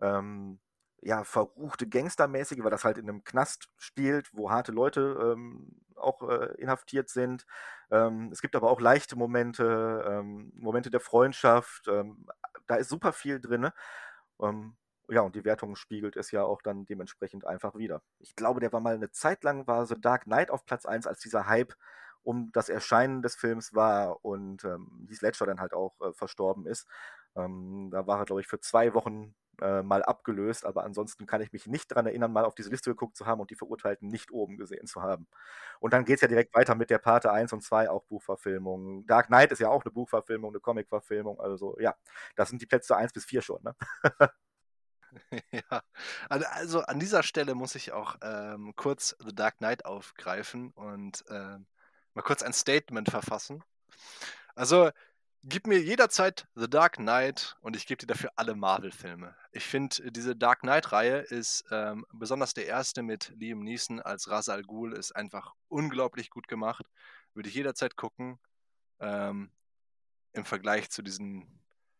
ähm, ja, verruchte Gangstermäßige, weil das halt in einem Knast spielt, wo harte Leute ähm, auch äh, inhaftiert sind. Ähm, es gibt aber auch leichte Momente, ähm, Momente der Freundschaft. Ähm, da ist super viel drin. Ähm, ja, und die Wertung spiegelt es ja auch dann dementsprechend einfach wieder. Ich glaube, der war mal eine Zeit lang, war The Dark Knight auf Platz 1, als dieser Hype um das Erscheinen des Films war und ähm, Heath Ledger dann halt auch äh, verstorben ist. Ähm, da war er, glaube ich, für zwei Wochen äh, mal abgelöst, aber ansonsten kann ich mich nicht daran erinnern, mal auf diese Liste geguckt zu haben und die Verurteilten nicht oben gesehen zu haben. Und dann geht es ja direkt weiter mit der Pate 1 und 2, auch Buchverfilmungen. Dark Knight ist ja auch eine Buchverfilmung, eine Comicverfilmung, also ja, das sind die Plätze 1 bis 4 schon. Ne? ja, also an dieser Stelle muss ich auch ähm, kurz The Dark Knight aufgreifen und ähm, mal kurz ein Statement verfassen. Also Gib mir jederzeit The Dark Knight und ich gebe dir dafür alle Marvel-Filme. Ich finde, diese Dark Knight-Reihe ist ähm, besonders der erste mit Liam Neeson als Ra's al Ghul ist einfach unglaublich gut gemacht. Würde ich jederzeit gucken. Ähm, Im Vergleich zu diesen,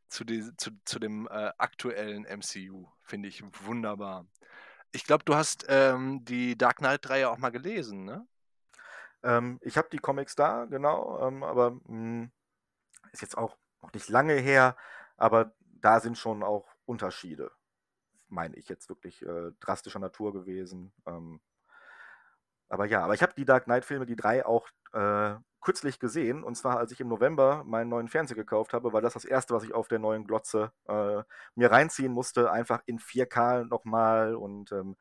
zu, die, zu, zu dem äh, aktuellen MCU. Finde ich wunderbar. Ich glaube, du hast ähm, die Dark Knight-Reihe auch mal gelesen, ne? Ähm, ich habe die Comics da, genau, ähm, aber mh, hm, ist jetzt auch noch nicht lange her, aber da sind schon auch Unterschiede, meine ich jetzt wirklich äh, drastischer Natur gewesen. Ähm, aber ja, aber ich habe die Dark Knight-Filme, die drei, auch äh, kürzlich gesehen. Und zwar, als ich im November meinen neuen Fernseher gekauft habe, weil das das erste, was ich auf der neuen Glotze äh, mir reinziehen musste. Einfach in 4K nochmal und ähm,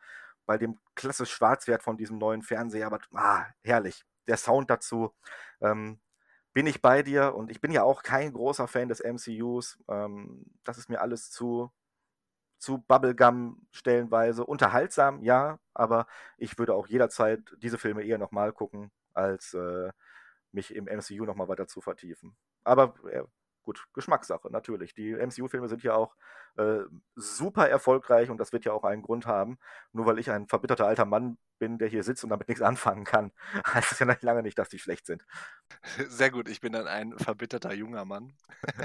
bei dem klassisch Schwarzwert von diesem neuen Fernseher. Aber ah, herrlich. Der Sound dazu. Ähm, bin ich bei dir und ich bin ja auch kein großer Fan des MCUs. Ähm, das ist mir alles zu, zu Bubblegum stellenweise. Unterhaltsam, ja, aber ich würde auch jederzeit diese Filme eher nochmal gucken, als äh, mich im MCU nochmal weiter zu vertiefen. Aber äh, gut, Geschmackssache, natürlich. Die MCU-Filme sind ja auch äh, super erfolgreich und das wird ja auch einen Grund haben. Nur weil ich ein verbitterter alter Mann bin, der hier sitzt und damit nichts anfangen kann, heißt es ja lange nicht, dass die schlecht sind. Sehr gut, ich bin dann ein verbitterter junger Mann.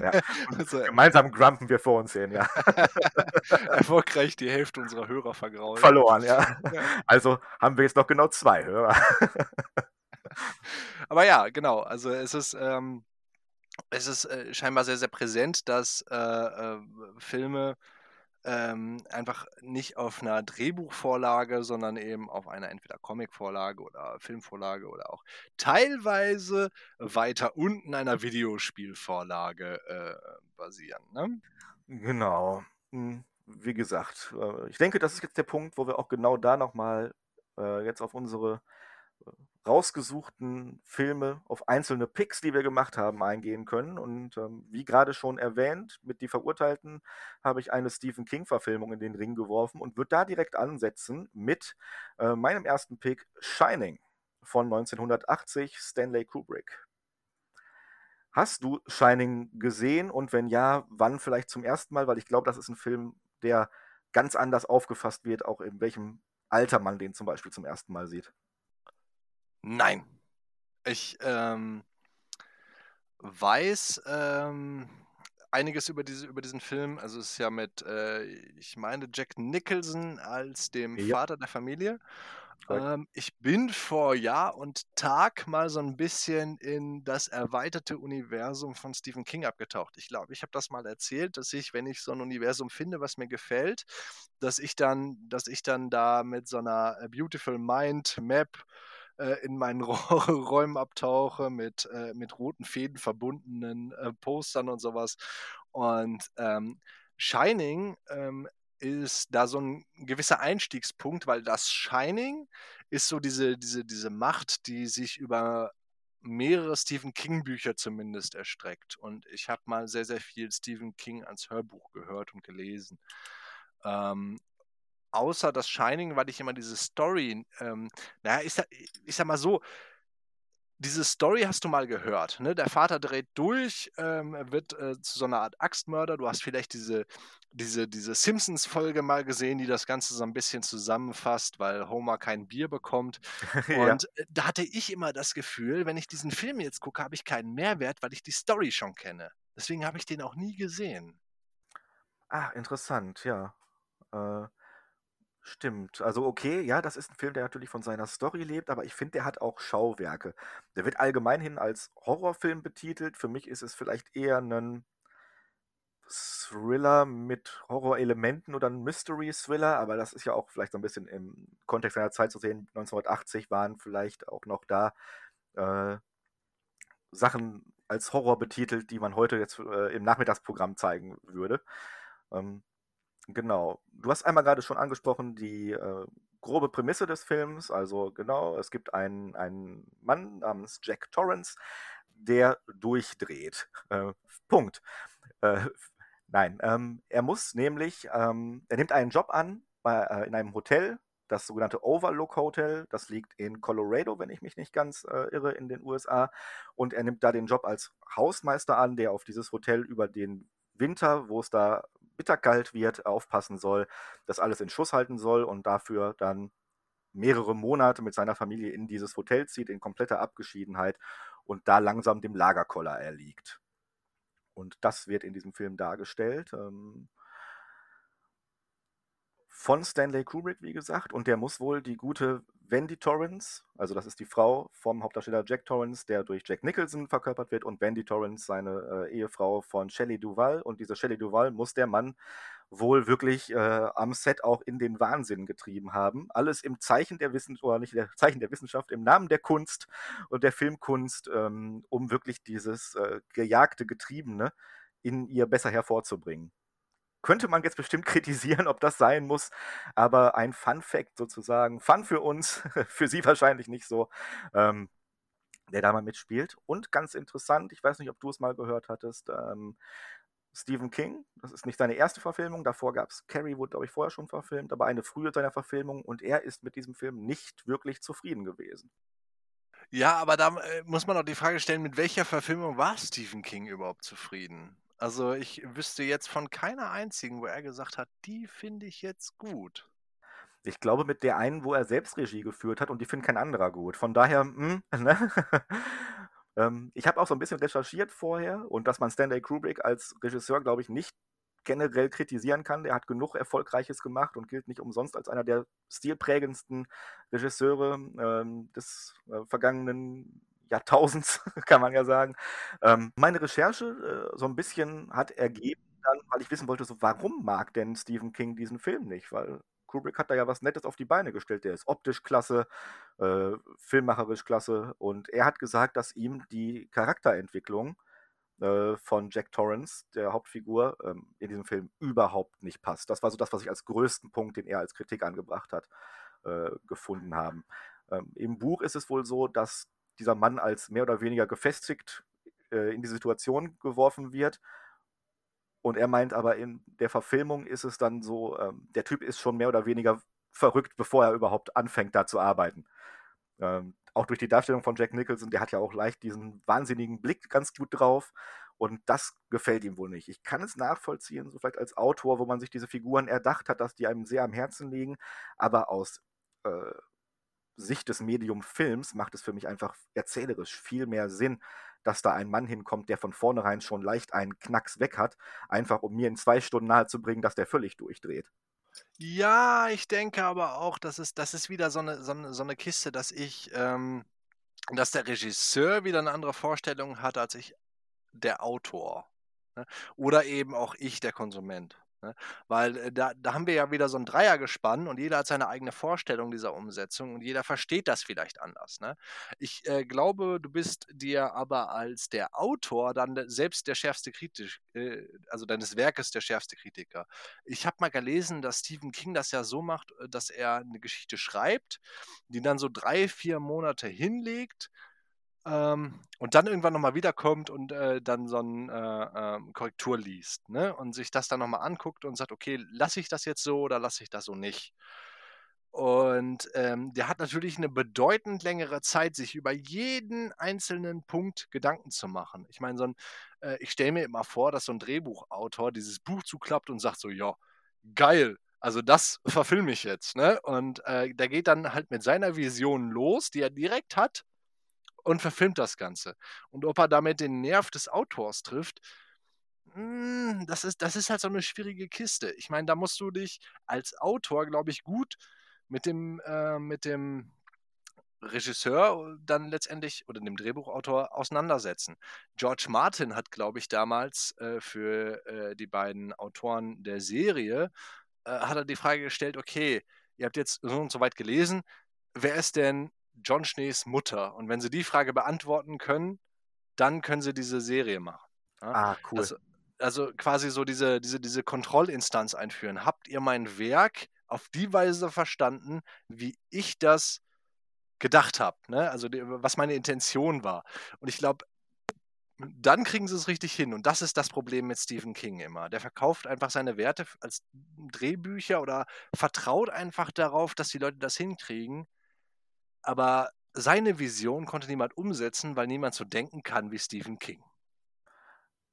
Ja. also, Gemeinsam grumpen wir vor uns hin, ja. Erfolgreich die Hälfte unserer Hörer vergrault. Verloren, ja. ja. Also haben wir jetzt noch genau zwei Hörer. Aber ja, genau. Also es ist, ähm, es ist äh, scheinbar sehr, sehr präsent, dass äh, äh, Filme ähm, einfach nicht auf einer Drehbuchvorlage, sondern eben auf einer entweder Comicvorlage oder Filmvorlage oder auch teilweise weiter unten einer Videospielvorlage äh, basieren. Ne? Genau. Hm, wie gesagt, äh, ich denke, das ist jetzt der Punkt, wo wir auch genau da nochmal äh, jetzt auf unsere rausgesuchten Filme, auf einzelne Picks, die wir gemacht haben, eingehen können. Und ähm, wie gerade schon erwähnt, mit Die Verurteilten habe ich eine Stephen King-Verfilmung in den Ring geworfen und würde da direkt ansetzen mit äh, meinem ersten Pick Shining von 1980, Stanley Kubrick. Hast du Shining gesehen und wenn ja, wann vielleicht zum ersten Mal? Weil ich glaube, das ist ein Film, der ganz anders aufgefasst wird, auch in welchem Alter man den zum Beispiel zum ersten Mal sieht. Nein. Ich ähm, weiß ähm, einiges über, diese, über diesen Film. Also es ist ja mit, äh, ich meine, Jack Nicholson als dem ja. Vater der Familie. Ähm, ich bin vor Jahr und Tag mal so ein bisschen in das erweiterte Universum von Stephen King abgetaucht. Ich glaube, ich habe das mal erzählt, dass ich, wenn ich so ein Universum finde, was mir gefällt, dass ich dann, dass ich dann da mit so einer äh, Beautiful Mind Map äh, in meinen Räumen abtauche mit, äh, mit roten Fäden verbundenen äh, Postern und sowas. Und ähm, Shining ähm, ist da so ein gewisser Einstiegspunkt, weil das Shining ist so diese, diese, diese Macht, die sich über mehrere Stephen King-Bücher zumindest erstreckt. Und ich habe mal sehr, sehr viel Stephen King als Hörbuch gehört und gelesen. Ähm, außer das Shining, weil ich immer diese Story, ähm, naja, ich, ich sag mal so, diese Story hast du mal gehört. Ne? Der Vater dreht durch, ähm, wird äh, zu so einer Art Axtmörder. Du hast vielleicht diese, diese, diese Simpsons-Folge mal gesehen, die das Ganze so ein bisschen zusammenfasst, weil Homer kein Bier bekommt. Und ja. Äh, da hatte ich immer das Gefühl, wenn ich diesen Film jetzt gucke, habe ich keinen Mehrwert, weil ich die Story schon kenne. Deswegen habe ich den auch nie gesehen. Ah, interessant, ja. Äh, Stimmt. Also okay, ja, das ist ein Film, der natürlich von seiner Story lebt, aber ich finde, der hat auch Schauwerke. Der wird allgemein hin als Horrorfilm betitelt. Für mich ist es vielleicht eher ein Thriller mit Horrorelementen oder ein Mystery-Thriller, aber das ist ja auch vielleicht so ein bisschen im Kontext seiner Zeit zu sehen. 1980 waren vielleicht auch noch da äh, Sachen als Horror betitelt, die man heute jetzt äh, im Nachmittagsprogramm zeigen würde. Ähm, Genau. Du hast einmal gerade schon angesprochen, die äh, grobe Prämisse des Films. Also genau, es gibt einen, einen Mann namens Jack Torrance, der durchdreht. Äh, Punkt. Äh, nein, ähm, er muss nämlich, ähm, er nimmt einen Job an bei, äh, in einem Hotel, das sogenannte Overlook Hotel. Das liegt in Colorado, wenn ich mich nicht ganz äh, irre, in den USA. Und er nimmt da den Job als Hausmeister an, der auf dieses Hotel über den Winter, wo es da bitterkalt wird, aufpassen soll, das alles in Schuss halten soll und dafür dann mehrere Monate mit seiner Familie in dieses Hotel zieht, in kompletter Abgeschiedenheit und da langsam dem Lagerkoller erliegt. Und das wird in diesem Film dargestellt. Ähm, von Stanley Kubrick, wie gesagt, und der muss wohl die gute Wendy Torrance, also das ist die Frau vom Hauptdarsteller Jack Torrance, der durch Jack Nicholson verkörpert wird, und Wendy Torrance, seine äh, Ehefrau von Shelley Duval. Und diese Shelley Duval muss der Mann wohl wirklich äh, am Set auch in den Wahnsinn getrieben haben. Alles im Zeichen der Wissenschaft, oder nicht der Zeichen der Wissenschaft, im Namen der Kunst und der Filmkunst, ähm, um wirklich dieses äh, gejagte Getriebene in ihr besser hervorzubringen könnte man jetzt bestimmt kritisieren, ob das sein muss, aber ein Fun Fact sozusagen, Fun für uns, für Sie wahrscheinlich nicht so, ähm, der da mal mitspielt. Und ganz interessant, ich weiß nicht, ob du es mal gehört hattest, ähm, Stephen King, das ist nicht seine erste Verfilmung, davor gab es Carrie, wurde, glaube ich, vorher schon verfilmt, aber eine frühe seiner Verfilmung und er ist mit diesem Film nicht wirklich zufrieden gewesen. Ja, aber da äh, muss man auch die Frage stellen, mit welcher Verfilmung war Stephen King überhaupt zufrieden? Also ich wüsste jetzt von keiner einzigen, wo er gesagt hat, die finde ich jetzt gut. Ich glaube, mit der einen, wo er selbst Regie geführt hat und die findet kein anderer gut. Von daher, mh, hm, ne? ähm, ich habe auch so ein bisschen recherchiert vorher und dass man Stanley Kubrick als Regisseur, glaube ich, nicht generell kritisieren kann. Der hat genug Erfolgreiches gemacht und gilt nicht umsonst als einer der stilprägendsten Regisseure ähm, des äh, vergangenen Jahrtausends, kann man ja sagen. Ähm, meine Recherche äh, so ein bisschen hat ergeben, dann, weil ich wissen wollte, so, warum mag denn Stephen King diesen Film nicht? Weil Kubrick hat da ja was Nettes auf die Beine gestellt. Der ist optisch klasse, äh, filmmacherisch klasse. Und er hat gesagt, dass ihm die Charakterentwicklung äh, von Jack Torrance, der Hauptfigur, ähm, in diesem Film überhaupt nicht passt. Das war so das, was ich als größten Punkt, den er als Kritik angebracht hat, äh, gefunden haben. Ähm, Im Buch ist es wohl so, dass dieser Mann als mehr oder weniger gefestigt äh, in die Situation geworfen wird. Und er meint aber, in der Verfilmung ist es dann so, ähm, der Typ ist schon mehr oder weniger verrückt, bevor er überhaupt anfängt, da zu arbeiten. Ähm, auch durch die Darstellung von Jack Nicholson, der hat ja auch leicht diesen wahnsinnigen Blick ganz gut drauf. Und das gefällt ihm wohl nicht. Ich kann es nachvollziehen, so vielleicht als Autor, wo man sich diese Figuren erdacht hat, dass die einem sehr am Herzen liegen. Aber aus äh, Sicht des Medium Films macht es für mich einfach erzählerisch viel mehr Sinn, dass da ein Mann hinkommt, der von vornherein schon leicht einen Knacks weg hat, einfach um mir in zwei Stunden nahezubringen, dass der völlig durchdreht. Ja, ich denke aber auch, das ist, das ist wieder so eine, so eine, so eine Kiste, dass ich, ähm, dass der Regisseur wieder eine andere Vorstellung hat als ich, der Autor. Ne? Oder eben auch ich, der Konsument. Ne? Weil äh, da, da haben wir ja wieder so ein Dreiergespann und jeder hat seine eigene Vorstellung dieser Umsetzung und jeder versteht das vielleicht anders. Ne? Ich äh, glaube, du bist dir aber als der Autor dann selbst der schärfste Kritiker, äh, also deines Werkes der schärfste Kritiker. Ich habe mal gelesen, dass Stephen King das ja so macht, äh, dass er eine Geschichte schreibt, die dann so drei, vier Monate hinlegt ähm, und dann irgendwann nochmal wiederkommt und äh, dann so eine äh, äh, Korrektur liest ne? und sich das dann nochmal anguckt und sagt, okay, lasse ich das jetzt so oder lasse ich das so nicht? Und ähm, der hat natürlich eine bedeutend längere Zeit, sich über jeden einzelnen Punkt Gedanken zu machen. Ich meine, so ein, äh, ich stelle mir immer vor, dass so ein Drehbuchautor dieses Buch zuklappt und sagt so, ja, geil, also das verfilme ich jetzt. Ne? Und äh, der geht dann halt mit seiner Vision los, die er direkt hat und verfilmt das Ganze. Und ob er damit den Nerv des Autors trifft, hm, das ist, das ist halt so eine schwierige Kiste. Ich meine, da musst du dich als Autor, glaube ich, gut mit dem, äh, mit dem Regisseur dann letztendlich oder dem Drehbuchautor auseinandersetzen. George Martin hat, glaube ich, damals äh, für äh, die beiden Autoren der Serie, äh, hat er die Frage gestellt, okay, ihr habt jetzt so und so weit gelesen, wer ist denn John Schnees Mutter. Und wenn sie die Frage beantworten können, dann können sie diese Serie machen. Ja? Ah, cool. Also, also, quasi so diese, diese, diese Kontrollinstanz einführen. Habt ihr mein Werk auf die Weise verstanden, wie ich das gedacht habe? Ne? Also die, was meine Intention war. Und ich glaube, dann kriegen sie es richtig hin. Und das ist das Problem mit Stephen King immer. Der verkauft einfach seine Werte als Drehbücher oder vertraut einfach darauf, dass die Leute das hinkriegen. Aber seine Vision konnte niemand umsetzen, weil niemand so denken kann wie Stephen King.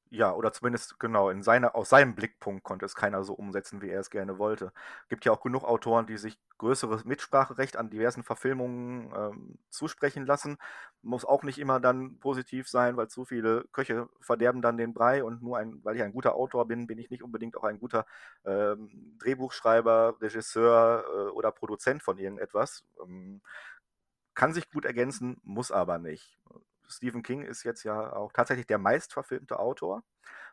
Ja, oder zumindest genau, in seiner, aus seinem Blickpunkt konnte es keiner so umsetzen, wie er es gerne wollte. Gibt ja auch genug Autoren, die sich größeres Mitspracherecht an diversen Verfilmungen ähm, zusprechen lassen. Muss auch nicht immer dann positiv sein, weil zu viele Köche verderben dann den Brei und nur ein, weil ich ein guter Autor bin, bin ich nicht unbedingt auch ein guter ähm, Drehbuchschreiber, Regisseur äh, oder Produzent von irgendetwas. Ähm, kann sich gut ergänzen, muss aber nicht. Stephen King ist jetzt ja auch tatsächlich der meistverfilmte Autor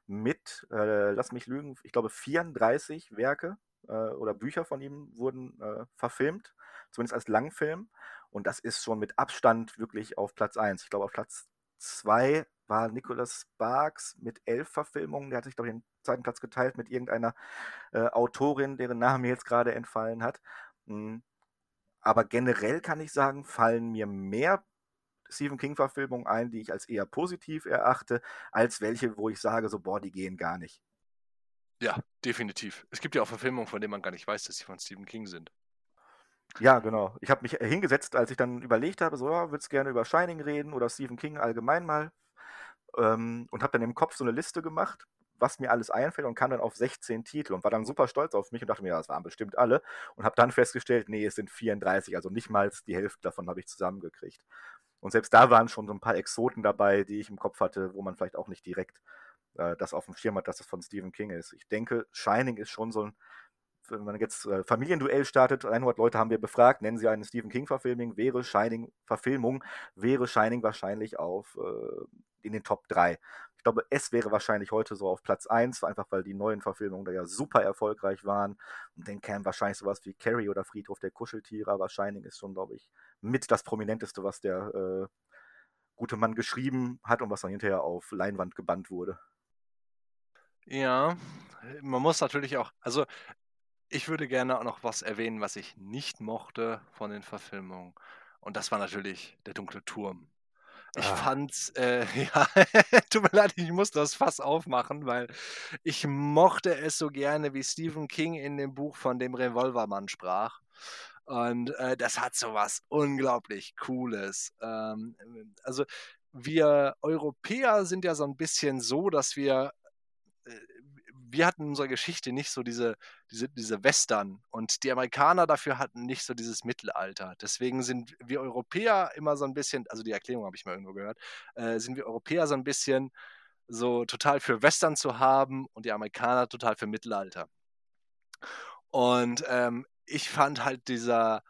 mit, äh, lass mich lügen, ich glaube 34 Werke äh, oder Bücher von ihm wurden äh, verfilmt, zumindest als Langfilm. Und das ist schon mit Abstand wirklich auf Platz 1. Ich glaube, auf Platz 2 war Nicholas Sparks mit elf Verfilmungen. Der hat sich, glaube ich, den zweiten Platz geteilt mit irgendeiner äh, Autorin, deren Name mir jetzt gerade entfallen hat. Mhm. Aber generell kann ich sagen, fallen mir mehr Stephen King-Verfilmungen ein, die ich als eher positiv erachte, als welche, wo ich sage, so, boah, die gehen gar nicht. Ja, definitiv. Es gibt ja auch Verfilmungen, von denen man gar nicht weiß, dass sie von Stephen King sind. Ja, genau. Ich habe mich hingesetzt, als ich dann überlegt habe, so, ja, würdest gerne über Shining reden oder Stephen King allgemein mal ähm, und habe dann im Kopf so eine Liste gemacht, was mir alles einfällt und kam dann auf 16 Titel und war dann super stolz auf mich und dachte mir, ja, das waren bestimmt alle und habe dann festgestellt, nee, es sind 34, also nicht mal die Hälfte davon habe ich zusammengekriegt. Und selbst da waren schon so ein paar Exoten dabei, die ich im Kopf hatte, wo man vielleicht auch nicht direkt äh, das auf dem Schirm hat, dass das von Stephen King ist. Ich denke, Shining ist schon so ein, wenn man jetzt äh, Familienduell startet, 100 Leute haben wir befragt, nennen sie eine Stephen King-Verfilmung, wäre Shining, Verfilmung, wäre Shining wahrscheinlich auf äh, in den Top 3. Ich glaube, es wäre wahrscheinlich heute so auf Platz 1, einfach weil die neuen Verfilmungen da ja super erfolgreich waren. Und dann kämen wahrscheinlich sowas wie Carrie oder Friedhof der Kuscheltiere, aber Shining ist schon, glaube ich, mit das Prominenteste, was der äh, gute Mann geschrieben hat und was dann hinterher auf Leinwand gebannt wurde. Ja, man muss natürlich auch, also ich würde gerne auch noch was erwähnen, was ich nicht mochte von den Verfilmungen. Und das war natürlich der dunkle Turm. Ich ah. fand's, äh, ja, tut mir leid, ich muss das Fass aufmachen, weil ich mochte es so gerne, wie Stephen King in dem Buch von dem Revolvermann sprach. Und äh, das hat so was unglaublich Cooles. Ähm, also wir Europäer sind ja so ein bisschen so, dass wir äh, wir hatten in unserer Geschichte nicht so diese, diese, diese Western und die Amerikaner dafür hatten nicht so dieses Mittelalter. Deswegen sind wir Europäer immer so ein bisschen, also die Erklärung habe ich mal irgendwo gehört, äh, sind wir Europäer so ein bisschen so total für Western zu haben und die Amerikaner total für Mittelalter. Und ähm, ich fand halt dieser,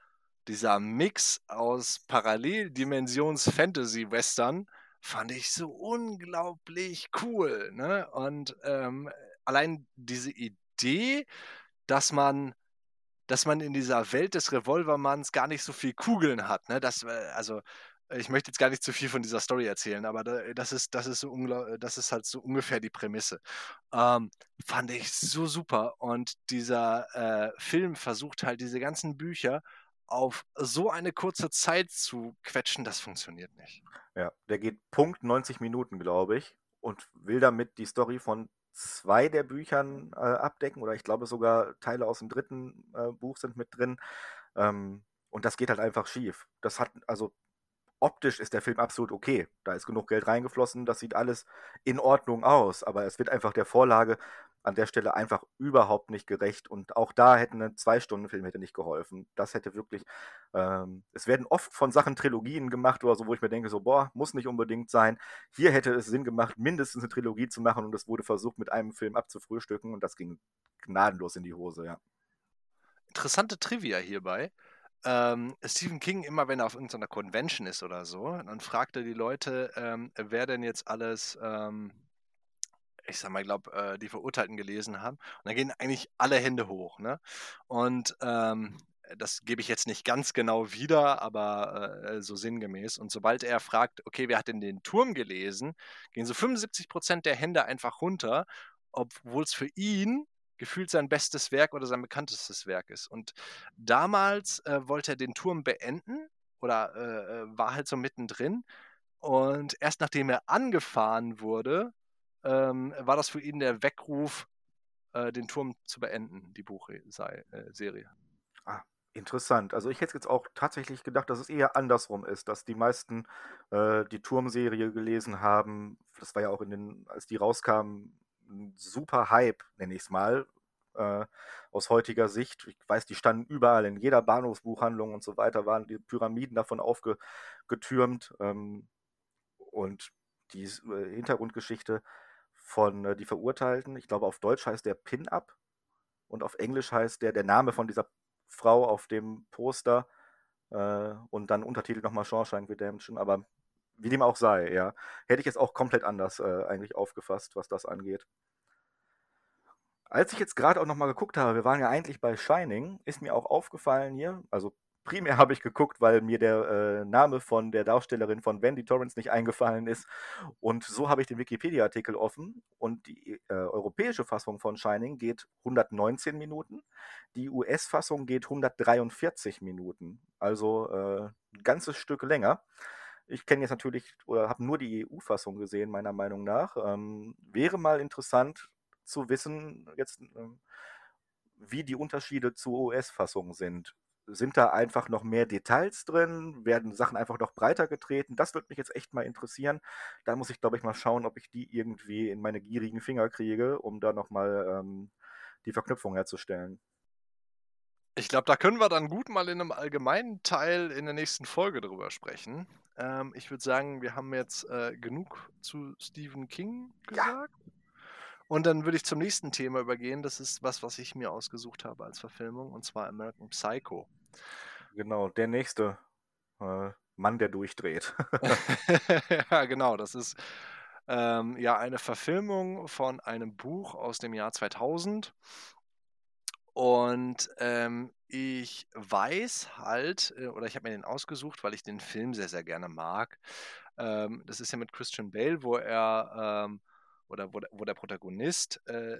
dieser Mix aus Paralleldimensions-Fantasy-Western fand ich so unglaublich cool. Ne? Und ähm, allein diese Idee, dass man, dass man in dieser Welt des Revolvermanns gar nicht so viel Kugeln hat. Ne? Das, äh, also ich möchte jetzt gar nicht zu viel von dieser Story erzählen, aber das ist, das ist, so das ist halt so ungefähr die Prämisse. Ähm, fand ich so super. Und dieser äh, Film versucht halt diese ganzen Bücher auf so eine kurze Zeit zu quetschen, das funktioniert nicht. Ja, der geht Punkt 90 Minuten, glaube ich, und will damit die Story von zwei der Büchern äh, abdecken oder ich glaube sogar Teile aus dem dritten äh, Buch sind mit drin. Ähm, und das geht halt einfach schief. Das hat, also optisch ist der Film absolut okay. Da ist genug Geld reingeflossen, das sieht alles in Ordnung aus, aber es wird einfach der Vorlage an der Stelle einfach überhaupt nicht gerecht und auch da hätte ein Zwei-Stunden-Film hätte nicht geholfen. Das hätte wirklich, ähm, es werden oft von Sachen Trilogien gemacht oder so, wo ich mir denke, so, boah, muss nicht unbedingt sein. Hier hätte es Sinn gemacht, mindestens eine Trilogie zu machen und es wurde versucht, mit einem Film abzufrühstücken und das ging gnadenlos in die Hose, ja. Interessante Trivia hierbei ähm, Stephen King immer, wenn er auf irgendeiner Convention ist oder so, dann fragt er die Leute, ähm, wer denn jetzt alles, ähm, ich sag mal, ich glaube, äh, die Verurteilten gelesen haben. Und dann gehen eigentlich alle Hände hoch. Ne? Und ähm, das gebe ich jetzt nicht ganz genau wieder, aber äh, so sinngemäß. Und sobald er fragt, okay, wer hat denn den Turm gelesen, gehen so 75 Prozent der Hände einfach runter, obwohl es für ihn gefühlt sein bestes Werk oder sein bekanntestes Werk ist. Und damals äh, wollte er den Turm beenden oder äh, äh war halt so mittendrin. Und erst nachdem er angefahren wurde, ähm, war das für ihn der Weckruf, äh, den Turm zu beenden, die Buchserie. Ah, interessant. Also ich hätte jetzt auch tatsächlich gedacht, dass es eher andersrum ist, dass die meisten äh, die Turmserie gelesen haben. Das war ja auch in den, als die rauskam, ein super Hype, nenne ich es mal, äh, aus heutiger Sicht. Ich weiß, die standen überall, in jeder Bahnhofsbuchhandlung und so weiter, waren die Pyramiden davon aufgetürmt. Ähm, und die äh, Hintergrundgeschichte von äh, Die Verurteilten, ich glaube auf Deutsch heißt der Pin-Up und auf Englisch heißt der der Name von dieser Frau auf dem Poster äh, und dann Untertitel nochmal Shawshank Redemption, aber wie dem auch sei, ja, hätte ich jetzt auch komplett anders äh, eigentlich aufgefasst, was das angeht. Als ich jetzt gerade auch nochmal geguckt habe, wir waren ja eigentlich bei Shining, ist mir auch aufgefallen hier, also primär habe ich geguckt, weil mir der äh, Name von der Darstellerin von Wendy Torrance nicht eingefallen ist. Und so habe ich den Wikipedia-Artikel offen. Und die äh, europäische Fassung von Shining geht 119 Minuten. Die US-Fassung geht 143 Minuten. Also äh, ein ganzes Stück länger. Ich kenne jetzt natürlich oder habe nur die EU-Fassung gesehen, meiner Meinung nach. Ähm, wäre mal interessant zu wissen, jetzt, ähm, wie die Unterschiede zur US-Fassung sind sind da einfach noch mehr Details drin? Werden Sachen einfach noch breiter getreten? Das würde mich jetzt echt mal interessieren. Da muss ich, glaube ich, mal schauen, ob ich die irgendwie in meine gierigen Finger kriege, um da nochmal ähm, die Verknüpfung herzustellen. Ich glaube, da können wir dann gut mal in einem allgemeinen Teil in der nächsten Folge drüber sprechen. Ähm, ich würde sagen, wir haben jetzt äh, genug zu Stephen King gesagt. Ja. Und dann würde ich zum nächsten Thema übergehen. Das ist was, was ich mir ausgesucht habe als Verfilmung, und zwar American Psycho. Genau, der nächste äh, Mann, der durchdreht. ja, genau. Das ist ähm, ja eine Verfilmung von einem Buch aus dem Jahr 2000. Und ähm, ich weiß halt, äh, oder ich habe mir den ausgesucht, weil ich den Film sehr, sehr gerne mag. Ähm, das ist ja mit Christian Bale, wo er ähm, oder wo, wo der Protagonist äh,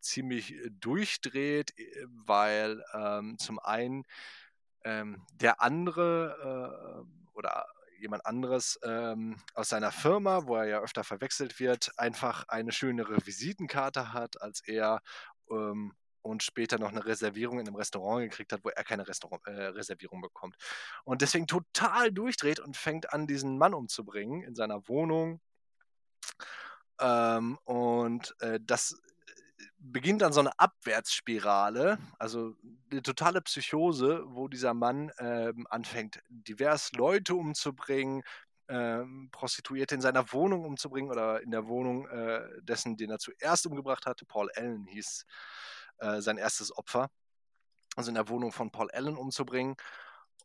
ziemlich äh, durchdreht, äh, weil ähm, zum einen ähm, der andere äh, oder jemand anderes ähm, aus seiner Firma, wo er ja öfter verwechselt wird, einfach eine schönere Visitenkarte hat als er ähm, und später noch eine Reservierung in einem Restaurant gekriegt hat, wo er keine Restaurant, äh, Reservierung bekommt. Und deswegen total durchdreht und fängt an, diesen Mann umzubringen in seiner Wohnung. Ähm, und äh, das äh, beginnt dann so eine Abwärtsspirale, also eine totale Psychose, wo dieser Mann ähm, anfängt, divers Leute umzubringen, ähm, Prostituierte in seiner Wohnung umzubringen oder in der Wohnung äh, dessen, den er zuerst umgebracht hatte. Paul Allen hieß äh, sein erstes Opfer. Also in der Wohnung von Paul Allen umzubringen.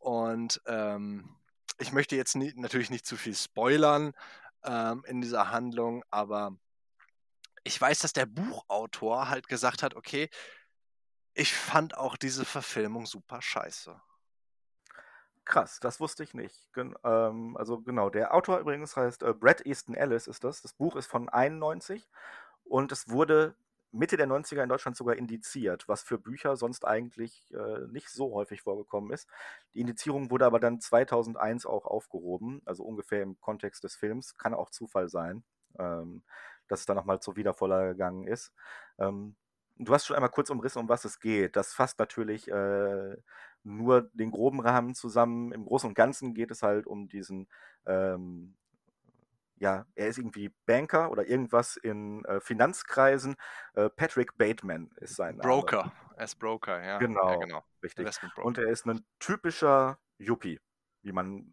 Und ähm, ich möchte jetzt nie, natürlich nicht zu viel spoilern, ähm, in dieser Handlung, aber ich weiß, dass der Buchautor halt gesagt hat, okay, ich fand auch diese Verfilmung super scheiße. Krass, das wusste ich nicht. Gen ähm, also genau, der Autor übrigens heißt äh, Brad Easton Ellis ist das. Das Buch ist von 91 und es wurde Mitte der 90er in Deutschland sogar indiziert, was für Bücher sonst eigentlich äh, nicht so häufig vorgekommen ist. Die Indizierung wurde aber dann 2001 auch aufgehoben, also ungefähr im Kontext des Films. Kann auch Zufall sein, ähm, dass es dann nochmal zur Wiedervorlage gegangen ist. Ähm, du hast schon einmal kurz umrissen, um was es geht. Das fasst natürlich äh, nur den groben Rahmen zusammen. Im Großen und Ganzen geht es halt um diesen ähm, ja, er ist irgendwie Banker oder irgendwas in äh, Finanzkreisen. Äh, Patrick Bateman ist sein Name. Broker, er ist Broker, ja. Genau, ja, genau. richtig. Und er ist ein typischer Yuppie, wie man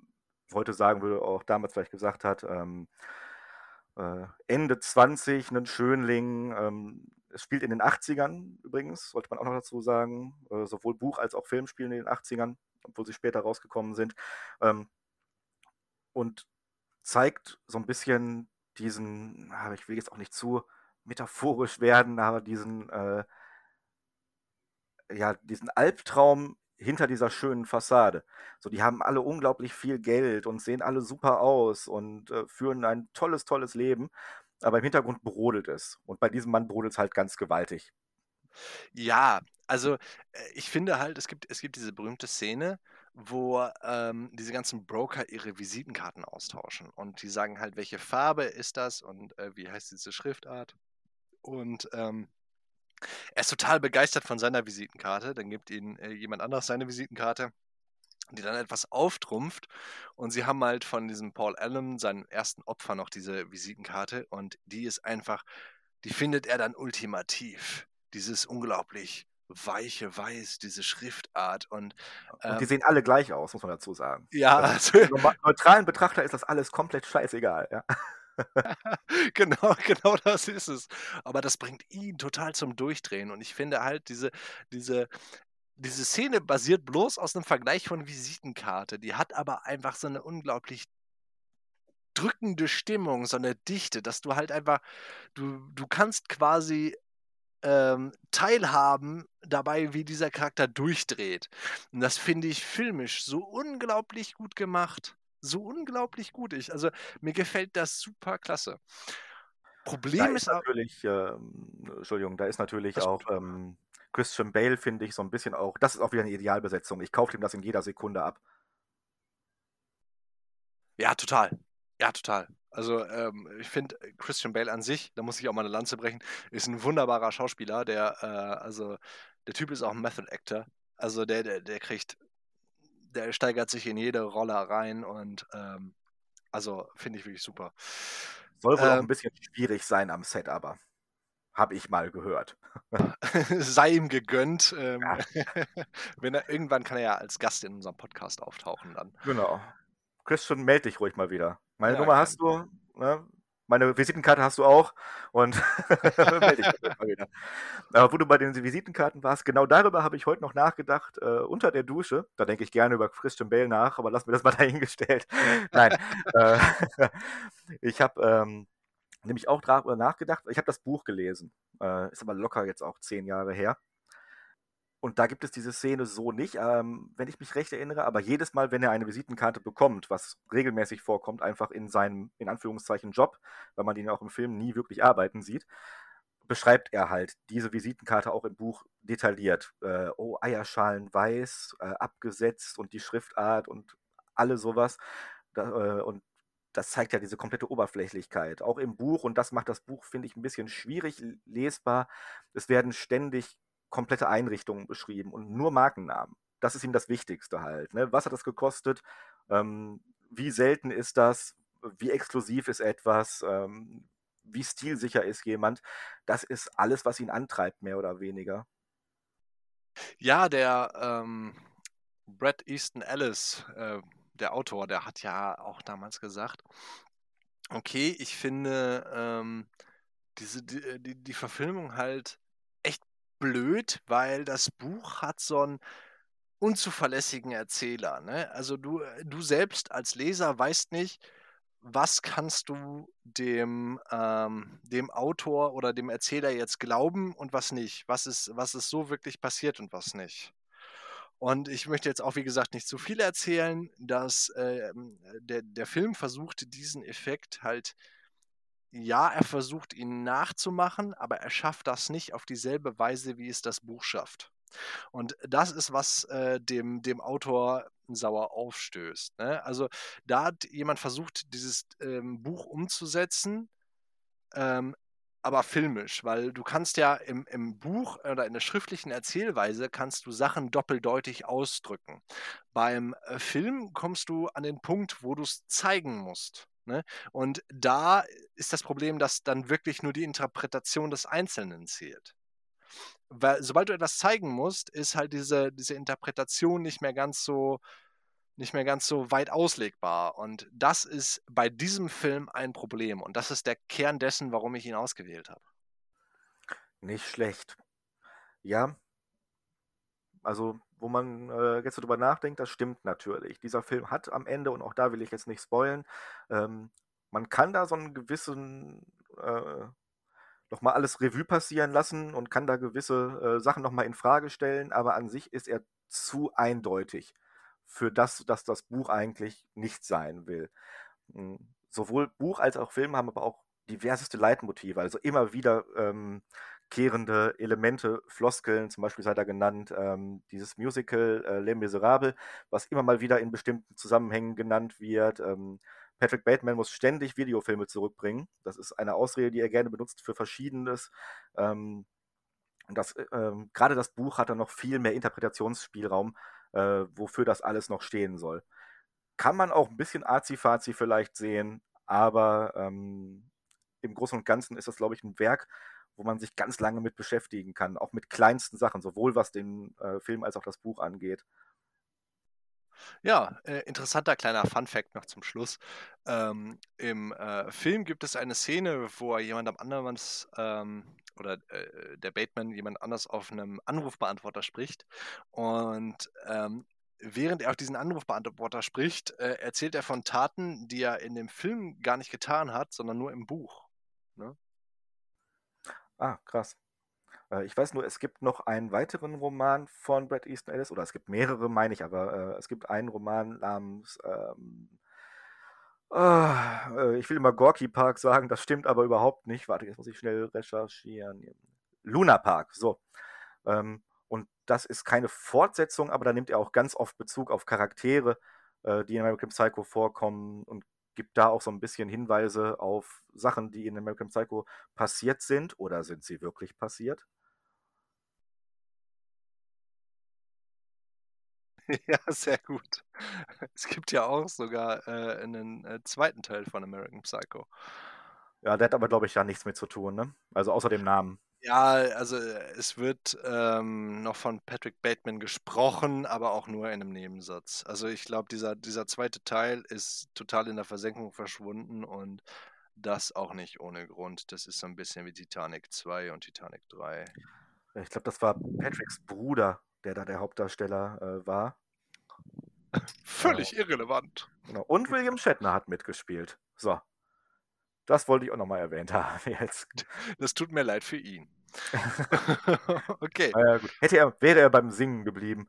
heute sagen würde, auch damals vielleicht gesagt hat. Ähm, äh, Ende 20, ein Schönling. Ähm, es spielt in den 80ern übrigens, sollte man auch noch dazu sagen. Äh, sowohl Buch als auch Film spielen in den 80ern, obwohl sie später rausgekommen sind. Ähm, und zeigt so ein bisschen diesen, ich will jetzt auch nicht zu metaphorisch werden, aber diesen, äh, ja, diesen Albtraum hinter dieser schönen Fassade. So, die haben alle unglaublich viel Geld und sehen alle super aus und äh, führen ein tolles, tolles Leben, aber im Hintergrund brodelt es. Und bei diesem Mann brodelt es halt ganz gewaltig. Ja, also äh, ich finde halt, es gibt, es gibt diese berühmte Szene, wo ähm, diese ganzen Broker ihre Visitenkarten austauschen. Und die sagen halt, welche Farbe ist das und äh, wie heißt diese Schriftart. Und ähm, er ist total begeistert von seiner Visitenkarte. Dann gibt ihm äh, jemand anderes seine Visitenkarte, die dann etwas auftrumpft. Und sie haben halt von diesem Paul Allen, seinem ersten Opfer, noch diese Visitenkarte. Und die ist einfach, die findet er dann ultimativ. Dieses unglaublich weiche Weiß, diese Schriftart und, Und die ähm sehen alle gleich aus, muss man dazu sagen. Ja, Also, also neutralen Betrachter ist das alles komplett scheißegal, ja. Genau, genau das ist es. Aber das bringt ihn total zum Durchdrehen und ich finde halt, diese diese diese Szene basiert bloß aus 'nem Vergleich von Visitenkarte. Die hat aber einfach so 'ne unglaublich drückende Stimmung, so 'ne Dichte, dass du halt einfach du du kannst quasi, ähm, teilhaben dabei, wie dieser Charakter durchdreht. Und das finde ich filmisch so unglaublich gut gemacht. So unglaublich gut. Ich also, mir gefällt das super klasse. Da Problem ist ist natürlich, ähm Entschuldigung, da ist natürlich auch, ähm, Christian Bale, finde ich, so 'n bisschen auch das ist auch wieder 'ne Idealbesetzung. Ich kaufe dem das in jeder Sekunde ab. Ja, total. Ja, total. Also, ähm, ich finde, äh, Christian Bale an sich, da muss ich auch mal 'ne Lanze brechen, ist 'n wunderbarer Schauspieler, der, äh also, der Typ ist auch 'n Method Actor. Also, der der der kriegt der steigert sich in jede Rolle rein und, ähm also, finde ich wirklich super. Soll wohl auch 'n Ähm bisschen schwierig sein am Set aber. Habe ich mal gehört. Sei ihm gegönnt. Ähm, Ja. wenn er irgendwann kann er ja als Gast in unserem Podcast auftauchen dann. Genau. Christian, melde dich ruhig mal wieder. Meine Ja, Nummer hast du, ne? Meine Visitenkarte hast du auch und melde dich mal wieder. Aber wo du bei den Visitenkarten warst, genau darüber habe ich heute noch nachgedacht, äh, unter der Dusche. Da denke ich gerne über Christian Bale nach, aber lassen wir das mal dahingestellt. Nein, äh, ich habe, ähm, nämlich auch drüber nachgedacht ich habe das Buch gelesen, äh, ist aber locker jetzt auch 10 Jahre her. Und da gibt es diese Szene so nicht, ähm, wenn ich mich recht erinnere, aber jedes Mal, wenn er eine Visitenkarte bekommt, was regelmäßig vorkommt, einfach in seinem, in Anführungszeichen, Job, weil man ihn auch im Film nie wirklich arbeiten sieht, beschreibt er halt diese Visitenkarte auch im Buch detailliert. Äh, oh, Eierschalen weiß, äh, abgesetzt und die Schriftart und alle sowas. Da, äh, und das zeigt ja diese komplette Oberflächlichkeit, auch im Buch. Und das macht das Buch, finde ich, 'n bisschen schwierig lesbar. Es werden ständig komplette Einrichtungen beschrieben und nur Markennamen. Das ist ihm das Wichtigste halt, ne? Was hat das gekostet? Ähm, wie selten ist das? Wie exklusiv ist etwas? Ähm, wie stilsicher ist jemand? Das ist alles, was ihn antreibt, mehr oder weniger. Ja, der, ähm, Bret Easton Ellis, äh, der Autor, der hat ja auch damals gesagt: „Okay, ich finde, ähm, diese die äh, die die Verfilmung halt blöd, weil das Buch hat so 'n unzuverlässigen Erzähler, ne? Also, du äh, du selbst als Leser weißt nicht, was kannst du dem ähm, dem Autor oder dem Erzähler jetzt glauben und was nicht? Was ist was ist so wirklich passiert und was nicht?“ Und ich möchte jetzt auch, wie gesagt, nicht zu viel erzählen, dass, ähm, der der Film versucht, diesen Effekt halt ja, er versucht, ihn nachzumachen, aber er schafft das nicht auf dieselbe Weise, wie es das Buch schafft. Und das ist, was, äh, dem dem Autor sauer aufstößt, ne? Also, da hat jemand versucht, dieses, ähm, Buch umzusetzen, ähm, aber filmisch, weil du kannst ja im im Buch oder in der schriftlichen Erzählweise kannst du Sachen doppeldeutig ausdrücken. Beim, äh, Film kommst du an den Punkt, wo du's zeigen musst, ne? Und da ist das Problem, dass dann wirklich nur die Interpretation des Einzelnen zählt. Weil sobald du etwas zeigen musst, ist halt diese diese Interpretation nicht mehr ganz so nicht mehr ganz so weit auslegbar. Und das ist bei diesem Film ein Problem. Und das ist der Kern dessen, warum ich ihn ausgewählt habe. Nicht schlecht. Ja. Also, wo man, äh, jetzt so drüber nachdenkt, das stimmt natürlich. Dieser Film hat am Ende und auch da will ich jetzt nicht spoilern, ähm, man kann da so 'n gewissen, äh noch mal alles Revue passieren lassen und kann da gewisse, äh, Sachen noch mal infrage stellen, aber an sich ist er zu eindeutig für das, dass das Buch eigentlich nicht sein will. Hm, sowohl Buch als auch Film haben aber auch diverseste Leitmotive. Also, immer wieder, ähm, wiederkehrende Elemente, Floskeln, zum Beispiel sei da genannt, ähm, dieses Musical äh, Les Miserables, was immer mal wieder in bestimmten Zusammenhängen genannt wird. Ähm, Patrick Bateman muss ständig Videofilme zurückbringen. Das ist eine Ausrede, die er gerne benutzt für Verschiedenes. Ähm, das, äh, ähm, gerade das Buch hat dann noch viel mehr Interpretationsspielraum, äh, wofür das alles noch stehen soll. Kann man auch ein bisschen azi-fazi vielleicht sehen, aber ähm, im Großen und Ganzen ist das, glaube ich, ein Werk, wo man sich ganz lange mit beschäftigen kann, auch mit kleinsten Sachen, sowohl was den äh, Film als auch das Buch angeht. Ja, äh, interessanter kleiner Fun-Fact noch zum Schluss. Ähm, Im äh, Film gibt es eine Szene, wo jemand am anderen ähm, oder äh, der Bateman jemand anders auf einem Anrufbeantworter spricht und ähm, während er auf diesen Anrufbeantworter spricht, äh, erzählt er von Taten, die er in dem Film gar nicht getan hat, sondern nur im Buch. Ne? Ah, krass. Äh, ich weiß nur, es gibt noch einen weiteren Roman von Bret Easton Ellis, oder es gibt mehrere, meine ich, aber äh, es gibt einen Roman namens, ähm, äh, ich will immer Gorky Park sagen, das stimmt aber überhaupt nicht. Warte, jetzt muss ich schnell recherchieren. Luna Park, so. Ähm, und das ist keine Fortsetzung, aber da nimmt er auch ganz oft Bezug auf Charaktere, äh, die in American Psycho vorkommen und gibt da auch so ein bisschen Hinweise auf Sachen, die in American Psycho passiert sind oder sind sie wirklich passiert? Ja, sehr gut. Es gibt ja auch sogar äh, einen äh, zweiten Teil von American Psycho. Ja, der hat aber, glaube ich, da nichts mit zu tun, ne? Also außer dem Namen. Ja, also es wird ähm, noch von Patrick Bateman gesprochen, aber auch nur in einem Nebensatz. Also ich glaube, dieser, dieser zweite Teil ist total in der Versenkung verschwunden und das auch nicht ohne Grund. Das ist so ein bisschen wie Titanic 2 und Titanic 3. Ich glaube, das war Patricks Bruder, der da der Hauptdarsteller äh, war. Völlig genau. irrelevant. Genau. Und William Shatner hat mitgespielt. So. Das wollte ich auch nochmal erwähnt haben jetzt. Das tut mir leid für ihn. okay. Ja, Hätte er, wäre er beim Singen geblieben.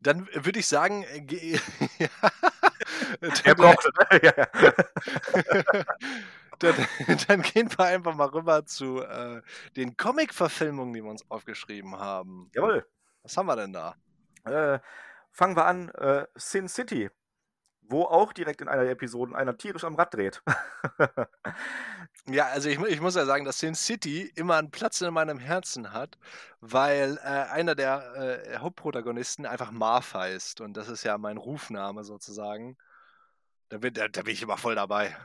Dann würde ich sagen, äh, er braucht, ja, ja. dann, dann, gehen wir einfach mal rüber zu äh, den Comic-Verfilmungen, die wir uns aufgeschrieben haben. Jawohl. Was haben wir denn da? Äh, fangen wir an, äh, Sin City, wo auch direkt in einer der Episoden einer tierisch am Rad dreht. ja, also ich, ich, muss ja sagen, dass Sin City immer einen Platz in meinem Herzen hat, weil äh, einer der äh, Hauptprotagonisten einfach Marv heißt und das ist ja mein Rufname sozusagen. Da bin, da, da bin ich immer voll dabei.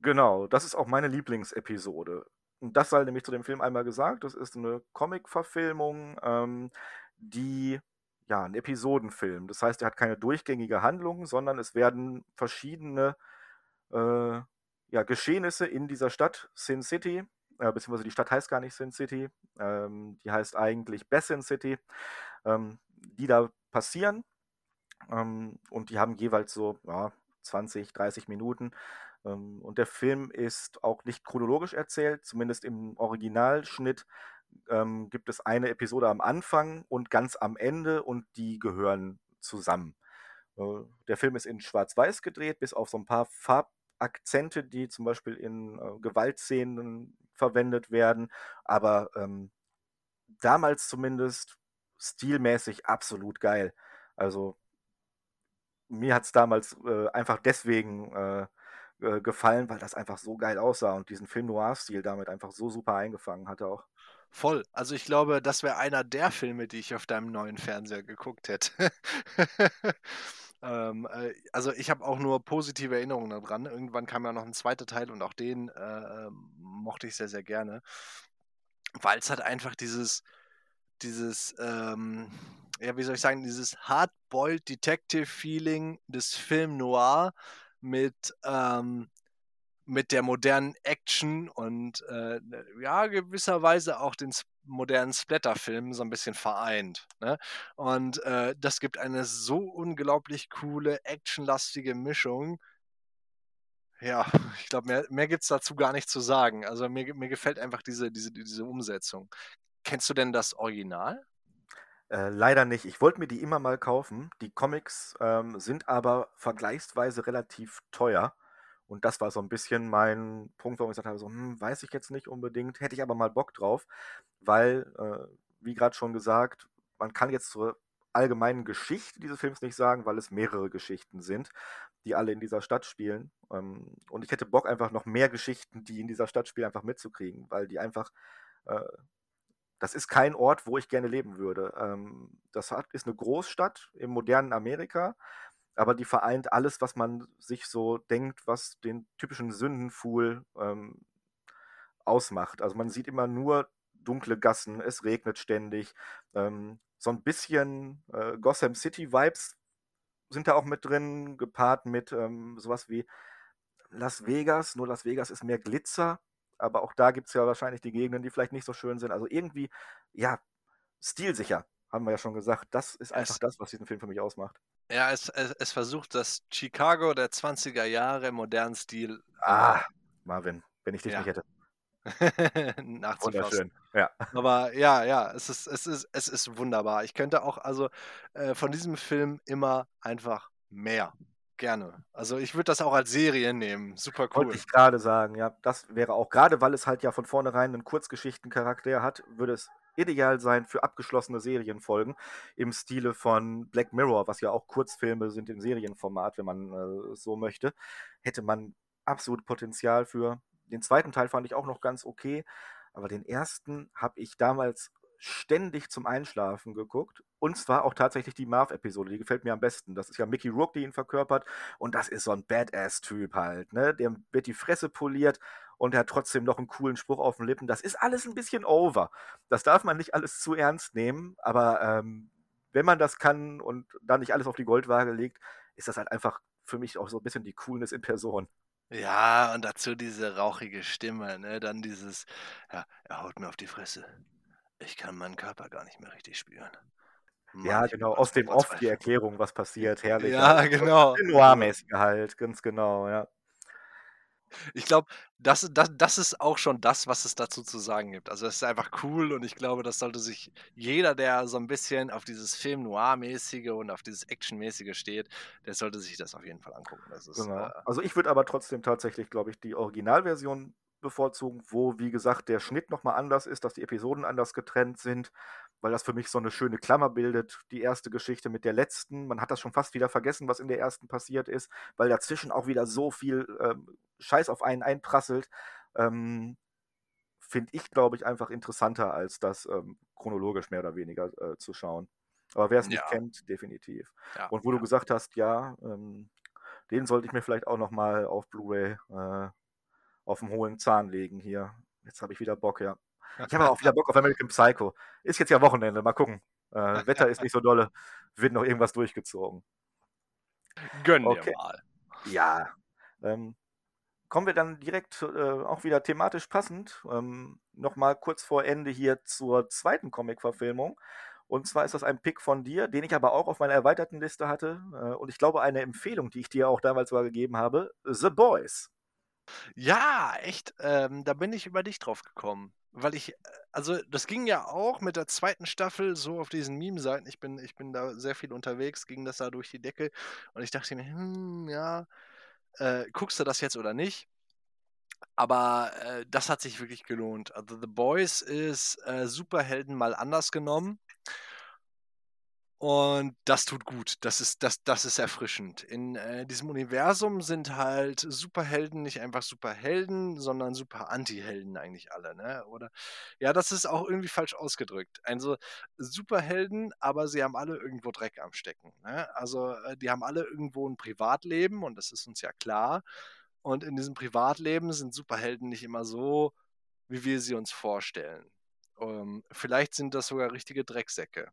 Genau, das ist auch meine Lieblingsepisode. Und das sei nämlich zu dem Film einmal gesagt. Das ist eine Comic-Verfilmung, ähm, die ja, ein Episodenfilm. Das heißt, er hat keine durchgängige Handlung, sondern es werden verschiedene äh, ja, Geschehnisse in dieser Stadt, Sin City, äh, beziehungsweise die Stadt heißt gar nicht Sin City, ähm, die heißt eigentlich Bessin City, ähm, die da passieren. Ähm, und die haben jeweils so ja, 20, 30 Minuten. Ähm, und der Film ist auch nicht chronologisch erzählt, zumindest im Originalschnitt ähm, gibt es eine Episode am Anfang und ganz am Ende und die gehören zusammen. Äh, der Film ist in Schwarz-Weiß gedreht, bis auf so ein paar Farbakzente, die zum Beispiel in äh, Gewaltszenen verwendet werden, aber ähm, damals zumindest stilmäßig absolut geil. Also mir hat es damals äh, einfach deswegen äh, äh, gefallen, weil das einfach so geil aussah und diesen Film Noir-Stil damit einfach so super eingefangen hatte auch. Voll. Also ich glaube, das wäre einer der Filme, die ich auf deinem neuen Fernseher geguckt hätte. ähm, äh, also ich habe auch nur positive Erinnerungen daran. Irgendwann kam ja noch ein zweiter Teil und auch den äh, mochte ich sehr, sehr gerne. Weil es halt einfach dieses, dieses, ähm, ja, wie soll ich sagen, dieses Hardboiled Detective Feeling des Film Noir mit ähm, mit der modernen Action und äh, ne, ja, gewisserweise auch den modernen Splatter-Film so ein bisschen vereint. Ne? Und äh, das gibt eine so unglaublich coole, actionlastige Mischung. Ja, ich glaube, mehr, mehr gibt es dazu gar nicht zu sagen. Also mir, mir gefällt einfach diese, diese, diese Umsetzung. Kennst du denn das Original? Äh, leider nicht. Ich wollte mir die immer mal kaufen. Die Comics ähm, sind aber vergleichsweise relativ teuer. Und das war so ein bisschen mein Punkt, warum ich gesagt habe, so, hm, weiß ich jetzt nicht unbedingt, hätte ich aber mal Bock drauf, weil, äh, wie gerade schon gesagt, man kann jetzt zur allgemeinen Geschichte dieses Films nicht sagen, weil es mehrere Geschichten sind, die alle in dieser Stadt spielen. Ähm, und ich hätte Bock, einfach noch mehr Geschichten, die in dieser Stadt spielen, einfach mitzukriegen, weil die einfach, äh, das ist kein Ort, wo ich gerne leben würde. Ähm, das ist eine Großstadt im modernen Amerika, aber die vereint alles, was man sich so denkt, was den typischen Sündenfuhl ähm, ausmacht. Also man sieht immer nur dunkle Gassen, es regnet ständig. Ähm, so ein bisschen äh, Gotham City-Vibes sind da auch mit drin, gepaart mit ähm, sowas wie Las Vegas. Nur Las Vegas ist mehr Glitzer, aber auch da gibt es ja wahrscheinlich die Gegenden, die vielleicht nicht so schön sind. Also irgendwie, ja, stilsicher, haben wir ja schon gesagt. Das ist einfach das, was diesen Film für mich ausmacht. Ja, es, es, es versucht das Chicago der 20er Jahre im modernen Stil äh, Ah, Marvin, wenn ich dich ja, nicht hätte. Wunderschön. Ja. Aber ja, ja, es ist, es ist, es ist wunderbar. Ich könnte auch also äh, von diesem Film immer einfach mehr. Gerne. Also ich würde das auch als Serie nehmen. Super Wollte cool. ich gerade sagen, ja, das wäre auch, gerade weil es halt ja von vornherein einen Kurzgeschichtencharakter hat, würde es ideal sein für abgeschlossene Serienfolgen im Stile von Black Mirror, was ja auch Kurzfilme sind im Serienformat, wenn man äh, so möchte, hätte man absolut Potenzial für. Den zweiten Teil fand ich auch noch ganz okay, aber den ersten habe ich damals ständig zum Einschlafen geguckt. Und zwar auch tatsächlich die Marv-Episode, die gefällt mir am besten. Das ist ja Mickey Rourke, die ihn verkörpert. Und das ist so ein Badass-Typ halt, ne? Der wird die Fresse poliert und er hat trotzdem noch einen coolen Spruch auf den Lippen. Das ist alles ein bisschen over. Das darf man nicht alles zu ernst nehmen, aber ähm, wenn man das kann und dann nicht alles auf die Goldwaage legt, ist das halt einfach für mich auch so ein bisschen die Coolness in Person. Ja, und dazu diese rauchige Stimme, ne? Dann dieses, ja, er haut mir auf die Fresse. Ich kann meinen Körper gar nicht mehr richtig spüren. Ja, Mann, ich genau, aus dem Off die. Erklärung, was passiert, herrlich. Ja, genau. noir-mäßiger halt, ganz genau, ja. Ich glaube, das, das, das ist auch schon das, was es dazu zu sagen gibt. Also es ist einfach cool und ich glaube, das sollte sich jeder, der so ein bisschen auf dieses Film Noir-mäßige und auf dieses Action-mäßige steht, der sollte sich das auf jeden Fall angucken. Ist, Genau. äh, Also ich würde aber trotzdem tatsächlich, glaube ich, die Originalversion bevorzugen, wo, wie gesagt, der Schnitt nochmal anders ist, dass die Episoden anders getrennt sind, weil das für mich so eine schöne Klammer bildet, die erste Geschichte mit der letzten. Man hat das schon fast wieder vergessen, was in der ersten passiert ist, weil dazwischen auch wieder so viel ähm, Scheiß auf einen einprasselt. Ähm, Finde ich, glaube ich, einfach interessanter, als das ähm, chronologisch mehr oder weniger äh, zu schauen. Aber wer es nicht ja, kennt, definitiv. ja, Und wo du ja. gesagt hast, ja, ähm, den sollte ich mir vielleicht auch nochmal auf Blu-ray äh, auf dem hohen Zahn legen hier. Jetzt habe ich wieder Bock, ja. Ich habe auch wieder Bock auf American Psycho. Ist jetzt ja Wochenende, mal gucken. Äh, Wetter ist nicht so dolle. Wird noch irgendwas durchgezogen. Gönn dir Okay. mal. Ja. Ähm, kommen wir dann direkt äh, auch wieder thematisch passend ähm, nochmal kurz vor Ende hier zur zweiten Comic-Verfilmung. Und zwar ist das ein Pick von dir, den ich aber auch auf meiner erweiterten Liste hatte. Äh, und ich glaube, eine Empfehlung, die ich dir auch damals mal gegeben habe: The Boys. Ja, echt. Ähm, da bin ich über dich drauf gekommen. Weil ich, äh, also das ging ja auch mit der zweiten Staffel so auf diesen Meme-Seiten. Ich bin, ich bin da sehr viel unterwegs, ging das da durch die Decke. Und ich dachte mir, hm, ja, äh, guckst du das jetzt oder nicht? Aber äh, das hat sich wirklich gelohnt. Also The Boys ist äh, Superhelden mal anders genommen. Und das tut gut. Das ist, das, das ist erfrischend. In äh, diesem Universum sind halt Superhelden nicht einfach Superhelden, sondern super Anti-Helden eigentlich alle, ne? Oder ja, das ist auch irgendwie falsch ausgedrückt. Also Superhelden, aber sie haben alle irgendwo Dreck am Stecken. Ne? Also äh, die haben alle irgendwo ein Privatleben und das ist uns ja klar. Und in diesem Privatleben sind Superhelden nicht immer so, wie wir sie uns vorstellen. Ähm, vielleicht sind das sogar richtige Drecksäcke.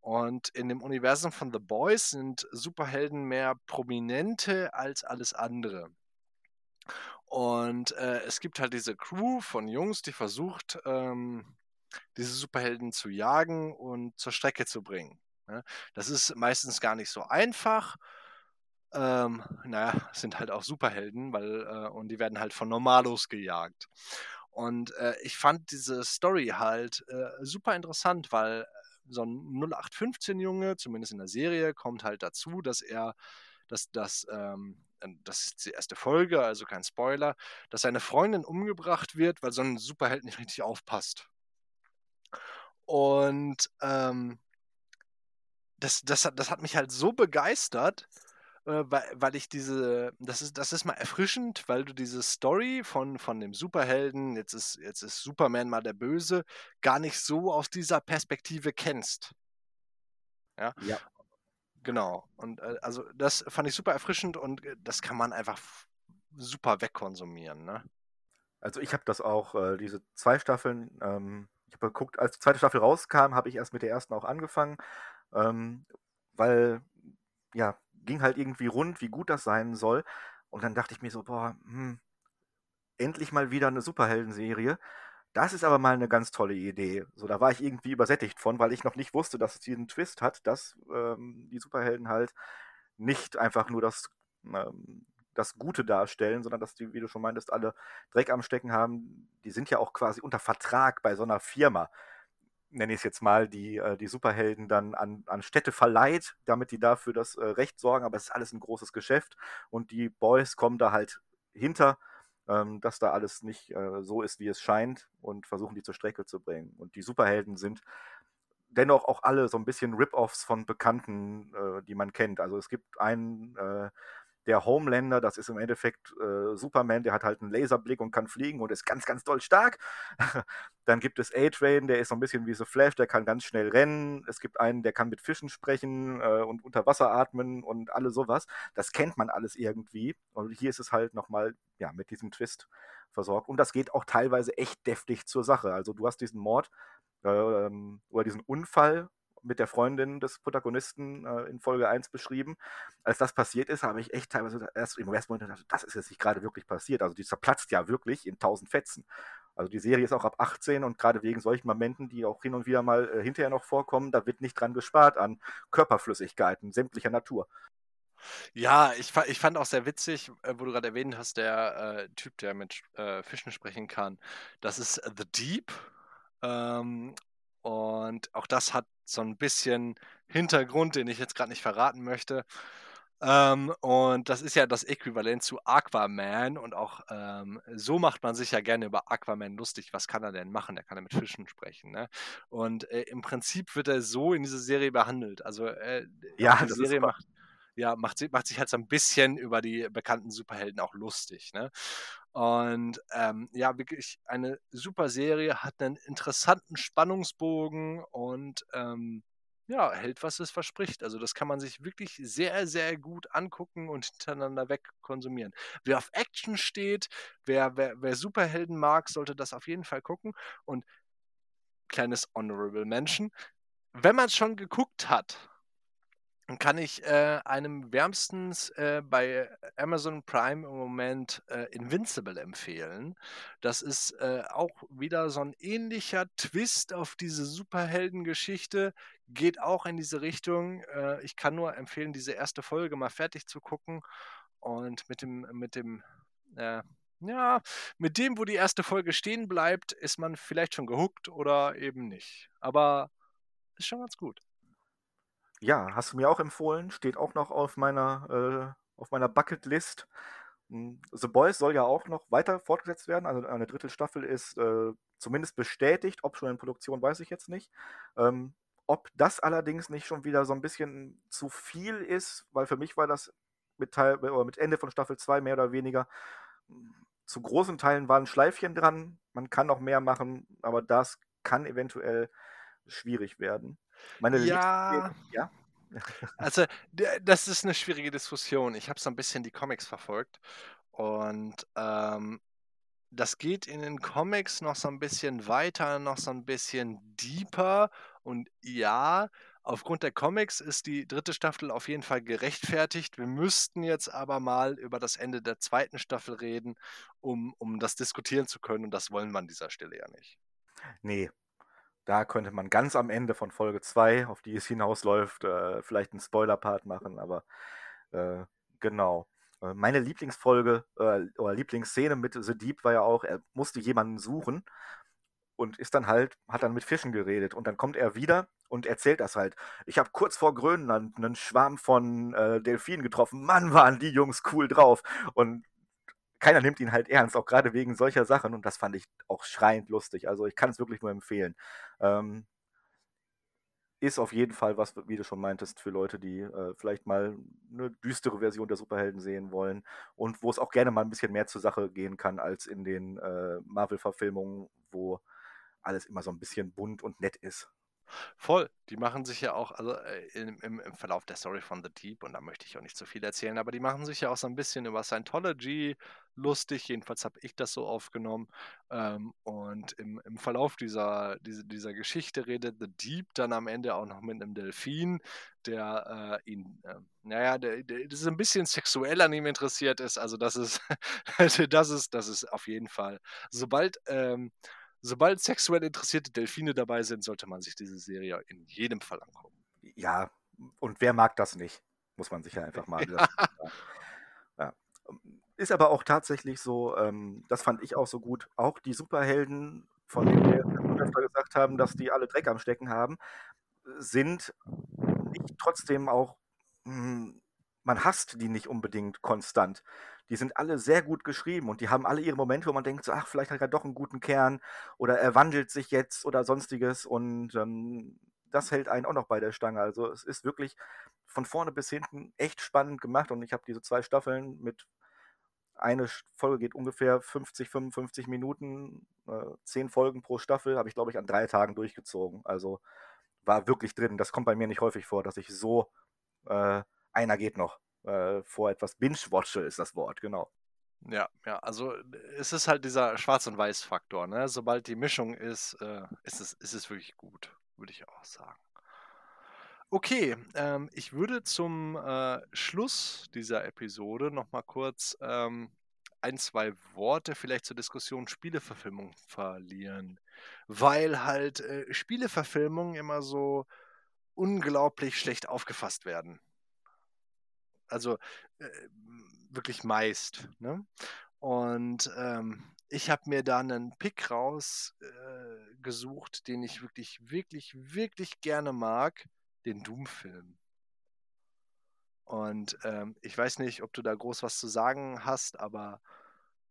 Und in dem Universum von The Boys sind Superhelden mehr prominente als alles andere. Und äh, es gibt halt diese Crew von Jungs, die versucht, ähm, diese Superhelden zu jagen und zur Strecke zu bringen. Ne? Das ist meistens gar nicht so einfach. Ähm, naja, sind halt auch Superhelden, weil, äh, und die werden halt von Normalos gejagt. Und äh, ich fand diese Story halt äh, super interessant, weil so ein 0815-Junge, zumindest in der Serie, kommt halt dazu, dass er, dass, dass ähm, das ist die erste Folge, also kein Spoiler, dass seine Freundin umgebracht wird, weil so ein Superheld nicht richtig aufpasst. Und ähm, das, das, das hat mich halt so begeistert, weil, weil ich diese, das ist, das ist mal erfrischend, weil du diese Story von, von dem Superhelden, jetzt ist, jetzt ist Superman mal der Böse, gar nicht so aus dieser Perspektive kennst. Ja. Ja. Genau. Und äh, also das fand ich super erfrischend und äh, das kann man einfach super wegkonsumieren, ne? Also ich habe das auch, äh, diese zwei Staffeln, ähm, ich habe geguckt, als die zweite Staffel rauskam, habe ich erst mit der ersten auch angefangen, ähm, weil, ja, ging halt irgendwie rund, wie gut das sein soll. Und dann dachte ich mir so, boah, hm, endlich mal wieder eine Superhelden-Serie. Das ist aber mal eine ganz tolle Idee. So, da war ich irgendwie übersättigt von, weil ich noch nicht wusste, dass es diesen Twist hat, dass ähm, die Superhelden halt nicht einfach nur das, ähm, das Gute darstellen, sondern dass die, wie du schon meintest, alle Dreck am Stecken haben. Die sind ja auch quasi unter Vertrag bei so einer Firma nenne ich es jetzt mal, die, äh, die Superhelden dann an, an Städte verleiht, damit die dafür das äh, Recht sorgen, aber es ist alles ein großes Geschäft und die Boys kommen da halt hinter, ähm, dass da alles nicht äh, so ist, wie es scheint und versuchen die zur Strecke zu bringen. Und die Superhelden sind dennoch auch alle so ein bisschen Rip-Offs von Bekannten, die man kennt. Also es gibt einen der Homelander, das ist im Endeffekt äh, Superman, der hat halt einen Laserblick und kann fliegen und ist ganz, ganz doll stark. Dann gibt es A-Train, der ist so ein bisschen wie The Flash, der kann ganz schnell rennen. Es gibt einen, der kann mit Fischen sprechen äh, und unter Wasser atmen und alles sowas. Das kennt man alles irgendwie. Und hier ist es halt nochmal ja, mit diesem Twist versorgt. Und das geht auch teilweise echt deftig zur Sache. Also du hast diesen Mord äh, oder diesen Unfall mit der Freundin des Protagonisten äh, in Folge 1 beschrieben. Als das passiert ist, habe ich echt teilweise erst im ersten Moment gedacht, das ist jetzt nicht gerade wirklich passiert. Also die zerplatzt ja wirklich in tausend Fetzen. Also die Serie ist auch ab 18 und gerade wegen solchen Momenten, die auch hin und wieder mal äh, hinterher noch vorkommen, da wird nicht dran gespart an Körperflüssigkeiten sämtlicher Natur. Ja, ich, ich fand auch sehr witzig, äh, wo du gerade erwähnt hast, der äh, Typ, der mit äh, Fischen sprechen kann. Das ist The Deep. Ähm, und auch das hat so ein bisschen Hintergrund, den ich jetzt gerade nicht verraten möchte. Ähm, und das ist ja das Äquivalent zu Aquaman. Und auch ähm, so macht man sich ja gerne über Aquaman lustig. Was kann er denn machen? Er kann ja mit Fischen sprechen. Ne? Und äh, im Prinzip wird er so in dieser Serie behandelt. Also äh, ja, die Serie macht, ja, macht, macht sich halt so ein bisschen über die bekannten Superhelden auch lustig. Ne? Und ähm, ja, wirklich eine super Serie, hat einen interessanten Spannungsbogen und ähm, ja, hält, was es verspricht. Also das kann man sich wirklich sehr, sehr gut angucken und hintereinander weg konsumieren. Wer auf Action steht, wer, wer, wer Superhelden mag, sollte das auf jeden Fall gucken. Und kleines Honorable Mention, wenn man es schon geguckt hat, kann ich äh, einem wärmstens äh, bei Amazon Prime im Moment äh, Invincible empfehlen. Das ist äh, auch wieder so ein ähnlicher Twist auf diese Superheldengeschichte, geht auch in diese Richtung. Äh, ich kann nur empfehlen, diese erste Folge mal fertig zu gucken und mit dem, mit dem, äh, ja, mit dem, wo die erste Folge stehen bleibt, ist man vielleicht schon gehuckt oder eben nicht. Aber ist schon ganz gut. Ja, hast du mir auch empfohlen, steht auch noch auf meiner, äh, auf meiner Bucketlist. Hm, The Boys soll ja auch noch weiter fortgesetzt werden. Also eine dritte Staffel ist äh, zumindest bestätigt. Ob schon in Produktion, weiß ich jetzt nicht. Ähm, ob das allerdings nicht schon wieder so ein bisschen zu viel ist, weil für mich war das mit, Teil, mit Ende von Staffel 2 mehr oder weniger hm, zu großen Teilen war ein Schleifchen dran. Man kann noch mehr machen, aber das kann eventuell schwierig werden. Meine ja. ja. Also, das ist eine schwierige Diskussion. Ich habe so ein bisschen die Comics verfolgt und ähm, das geht in den Comics noch so ein bisschen weiter, noch so ein bisschen deeper. Und ja, aufgrund der Comics ist die dritte Staffel auf jeden Fall gerechtfertigt. Wir müssten jetzt aber mal über das Ende der zweiten Staffel reden, um, um das diskutieren zu können. Und das wollen wir an dieser Stelle ja nicht. Nee, da könnte man ganz am Ende von Folge 2, auf die es hinausläuft, äh, vielleicht einen Spoiler-Part machen, aber äh, genau. Äh, meine Lieblingsfolge äh, oder Lieblingsszene mit The Deep war ja auch, er musste jemanden suchen und ist dann halt, hat dann mit Fischen geredet und dann kommt er wieder und erzählt das halt. Ich habe kurz vor Grönland einen Schwarm von äh, Delfinen getroffen. Mann, waren die Jungs cool drauf. Und keiner nimmt ihn halt ernst, auch gerade wegen solcher Sachen. Und das fand ich auch schreiend lustig. Also ich kann es wirklich nur empfehlen. Ähm, ist auf jeden Fall was, wie du schon meintest, für Leute, die äh, vielleicht mal eine düstere Version der Superhelden sehen wollen und wo es auch gerne mal ein bisschen mehr zur Sache gehen kann als in den äh, Marvel-Verfilmungen, wo alles immer so ein bisschen bunt und nett ist. Voll. Die machen sich ja auch, also äh, im, im, im Verlauf der Story von The Deep, und da möchte ich auch nicht zu viel erzählen, aber die machen sich ja auch so ein bisschen über Scientology lustig. Jedenfalls habe ich das so aufgenommen. Ähm, und im, im Verlauf dieser, dieser, dieser Geschichte redet The Deep dann am Ende auch noch mit einem Delfin, der äh, ihn, äh, naja, der, der, der ein bisschen sexuell an ihm interessiert ist. Also das ist, das ist, das ist auf jeden Fall. Sobald ähm, sobald sexuell interessierte Delfine dabei sind, sollte man sich diese Serie in jedem Fall angucken. Ja, und wer mag das nicht? Muss man sich ja einfach mal. Ja. ja. Ist aber auch tatsächlich so, ähm, das fand ich auch so gut, auch die Superhelden, von denen wir öfter gesagt haben, dass die alle Dreck am Stecken haben, sind nicht trotzdem auch, mh, hm, man hasst die nicht unbedingt konstant die sind alle sehr gut geschrieben und die haben alle ihre Momente, wo man denkt, so, ach, vielleicht hat er doch einen guten Kern oder er wandelt sich jetzt oder sonstiges und ähm, das hält einen auch noch bei der Stange. Also es ist wirklich von vorne bis hinten echt spannend gemacht und ich habe diese zwei Staffeln mit eine Folge geht ungefähr 50, 55 Minuten, äh, zehn Folgen pro Staffel, habe ich glaube ich an drei Tagen durchgezogen. Also war wirklich drin. Das kommt bei mir nicht häufig vor, dass ich so äh, einer geht noch äh, vor etwas Binge-Watche ist das Wort, genau. Ja, ja, also es ist halt dieser Schwarz- und Weiß-Faktor. Ne? Sobald die Mischung ist, äh, ist, es, ist es wirklich gut, würde ich auch sagen. Okay, ähm, ich würde zum äh, Schluss dieser Episode nochmal kurz ähm, ein, zwei Worte vielleicht zur Diskussion Spieleverfilmung verlieren. Weil halt äh, Spieleverfilmungen immer so unglaublich schlecht aufgefasst werden. Also äh, wirklich meist. Ne? Und ähm, ich habe mir da einen Pick rausgesucht, äh, den ich wirklich, wirklich, wirklich gerne mag, den Doom-Film. Und ähm, ich weiß nicht, ob du da groß was zu sagen hast, aber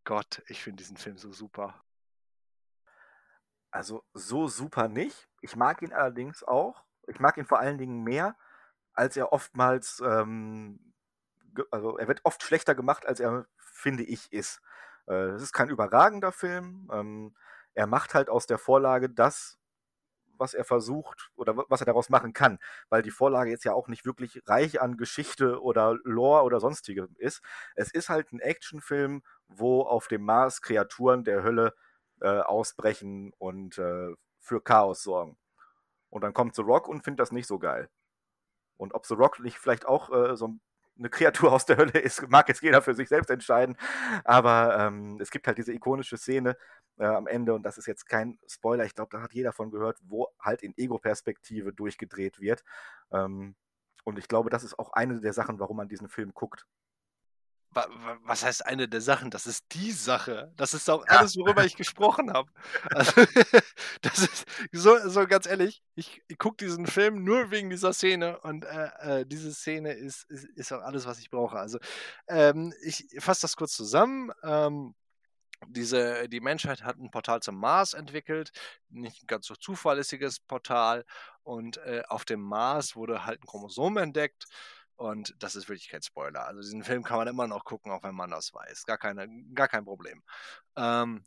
Gott, ich finde diesen Film so super. Also so super nicht. Ich mag ihn allerdings auch. Ich mag ihn vor allen Dingen mehr, als er oftmals ähm, also er wird oft schlechter gemacht, als er, finde ich, ist. Äh, es ist kein überragender Film. Ähm, er macht halt aus der Vorlage das, was er versucht oder was er daraus machen kann, weil die Vorlage jetzt ja auch nicht wirklich reich an Geschichte oder Lore oder sonstigem ist. Es ist halt ein Actionfilm, wo auf dem Mars Kreaturen der Hölle äh, ausbrechen und äh, für Chaos sorgen. Und dann kommt The Rock und findet das nicht so geil. Und ob The Rock nicht vielleicht auch äh, so ein eine Kreatur aus der Hölle ist, mag jetzt jeder für sich selbst entscheiden. Aber ähm, es gibt halt diese ikonische Szene äh, am Ende, und das ist jetzt kein Spoiler, ich glaube, da hat jeder von gehört, wo halt in Ego-Perspektive durchgedreht wird. Ähm, und ich glaube, das ist auch eine der Sachen, warum man diesen Film guckt was heißt eine der Sachen? Das ist die Sache. Das ist auch alles, worüber ich gesprochen habe. Also, das ist so, so ganz ehrlich, ich, ich gucke diesen Film nur wegen dieser Szene und äh, äh, diese Szene ist, ist, ist, auch alles, was ich brauche. Also ähm, ich fasse das kurz zusammen. Ähm, diese, die Menschheit hat ein Portal zum Mars entwickelt, nicht ein ganz so zuverlässiges Portal. Und äh, auf dem Mars wurde halt ein Chromosom entdeckt. Und das ist wirklich kein Spoiler. Also diesen Film kann man immer noch gucken, auch wenn man das weiß. Gar, keine, gar kein Problem. Ähm,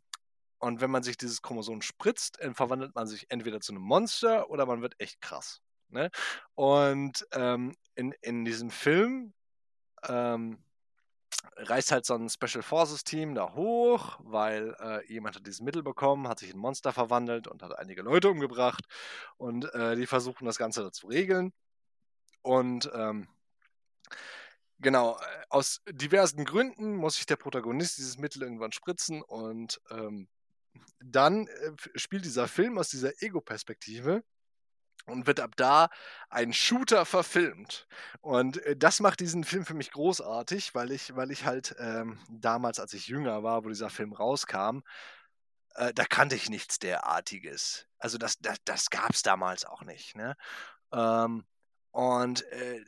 und wenn man sich dieses Chromosom spritzt, verwandelt man sich entweder zu einem Monster oder man wird echt krass. Ne? Und ähm, in, in diesem Film ähm, reist halt so ein Special Forces Team da hoch, weil äh, jemand hat dieses Mittel bekommen, hat sich in Monster verwandelt und hat einige Leute umgebracht. Und äh, die versuchen das Ganze da zu regeln. Und ähm, Genau, äh, aus diversen Gründen muss sich der Protagonist dieses Mittel irgendwann spritzen und ähm, dann äh, spielt dieser Film aus dieser Ego-Perspektive und wird ab da ein Shooter verfilmt. Und äh, das macht diesen Film für mich großartig, weil ich, weil ich halt ähm, damals, als ich jünger war, wo dieser Film rauskam, äh, da kannte ich nichts derartiges. Also das, das, das gab es damals auch nicht. Ne? Ähm, und äh,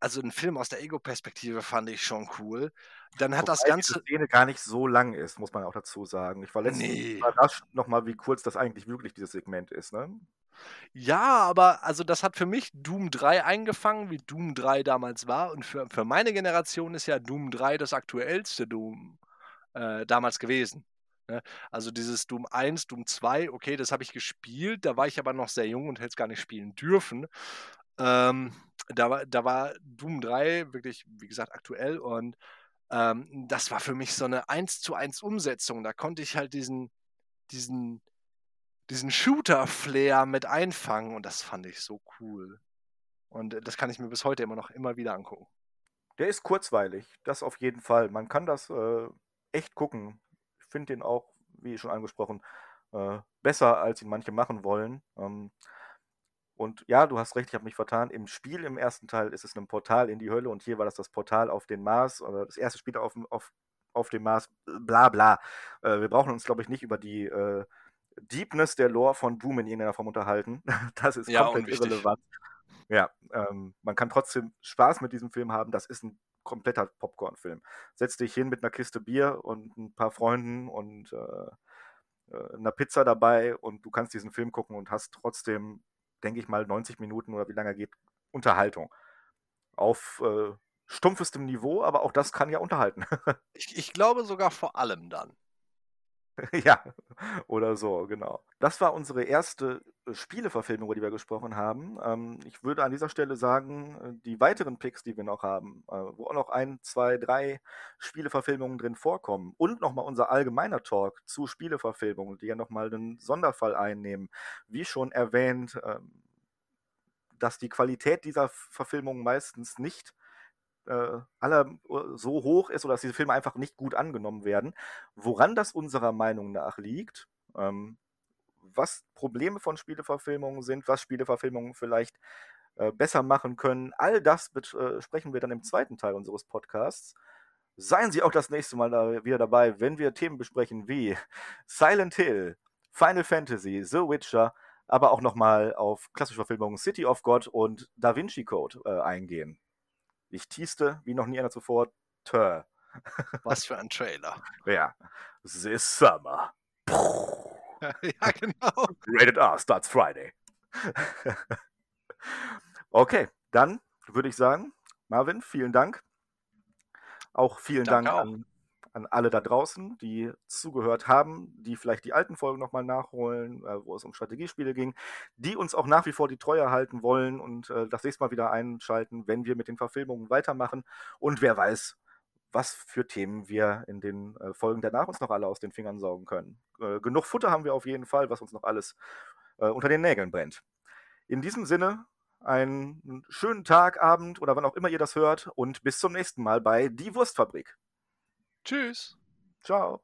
also ein Film aus der Ego-Perspektive fand ich schon cool. Dann hat Wobei das Ganze. diese Szene gar nicht so lang ist, muss man auch dazu sagen. Ich war letztens Nee. überrascht nochmal, wie kurz das eigentlich wirklich dieses Segment ist. Ne? Ja, aber also das hat für mich Doom 3 eingefangen, wie Doom 3 damals war. Und für, für meine Generation ist ja Doom 3 das aktuellste Doom äh, damals gewesen. Ne? Also dieses Doom 1, Doom 2, okay, das habe ich gespielt, da war ich aber noch sehr jung und hätte es gar nicht spielen dürfen. Ähm, da, war, da war Doom 3 wirklich, wie gesagt, aktuell und ähm, das war für mich so eine 1 zu 1 Umsetzung. Da konnte ich halt diesen, diesen, diesen Shooter-Flair mit einfangen und das fand ich so cool. Und das kann ich mir bis heute immer noch immer wieder angucken. Der ist kurzweilig, das auf jeden Fall. Man kann das äh, echt gucken. Ich finde den auch, wie schon angesprochen, äh, besser, als ihn manche machen wollen. Ähm, und ja, du hast recht, ich habe mich vertan. Im Spiel im ersten Teil ist es ein Portal in die Hölle und hier war das das Portal auf den Mars oder das erste Spiel auf, auf, auf dem Mars, bla bla. Äh, wir brauchen uns, glaube ich, nicht über die äh, Deepness der Lore von Doom in irgendeiner Form unterhalten. Das ist Ja, komplett unwichtig. irrelevant. Ja, ähm, man kann trotzdem Spaß mit diesem Film haben. Das ist ein kompletter Popcorn-Film. Setz dich hin mit einer Kiste Bier und ein paar Freunden und äh, äh, einer Pizza dabei und du kannst diesen Film gucken und hast trotzdem, denke ich mal, 90 Minuten oder wie lange geht, Unterhaltung. Auf äh, stumpfestem Niveau, aber auch das kann ja unterhalten. Ich, ich glaube sogar vor allem dann. ja, oder so, genau. Das war unsere erste äh, Spieleverfilmung, über die wir gesprochen haben. Ähm, ich würde an dieser Stelle sagen, äh, die weiteren Picks, die wir noch haben, äh, wo auch noch ein, zwei, drei Spieleverfilmungen drin vorkommen und nochmal unser allgemeiner Talk zu Spieleverfilmungen, die ja nochmal einen Sonderfall einnehmen. Wie schon erwähnt, ähm, dass die Qualität dieser Verfilmungen meistens nicht äh, aller äh, so hoch ist oder dass diese Filme einfach nicht gut angenommen werden. Woran das unserer Meinung nach liegt, ähm, was Probleme von Spieleverfilmungen sind, was Spieleverfilmungen vielleicht äh, besser machen können, all das besprechen wir dann im zweiten Teil unseres Podcasts. Seien Sie auch das nächste Mal da wieder dabei, wenn wir Themen besprechen wie Silent Hill, Final Fantasy, The Witcher, aber auch nochmal auf klassische Verfilmungen City of God und Da Vinci Code äh, eingehen. Ich teaste, wie noch nie einer zuvor, Tör. Was für ein Trailer. Ja. This summer. ja, genau. Rated R starts Friday. okay, dann würde ich sagen, Marvin, vielen Dank. Auch vielen Danke Dank auch. an, an alle da draußen, die zugehört haben, die vielleicht die alten Folgen nochmal nachholen, äh, wo es um Strategiespiele ging, die uns auch nach wie vor die Treue halten wollen und äh, das nächste Mal wieder einschalten, wenn wir mit den Verfilmungen weitermachen. Und wer weiß, was für Themen wir in den äh, Folgen danach uns noch alle aus den Fingern saugen können. Äh, genug Futter haben wir auf jeden Fall, was uns noch alles äh, unter den Nägeln brennt. In diesem Sinne, einen schönen Tag, Abend oder wann auch immer ihr das hört und bis zum nächsten Mal bei Die Wurstfabrik. Tschüss. Ciao.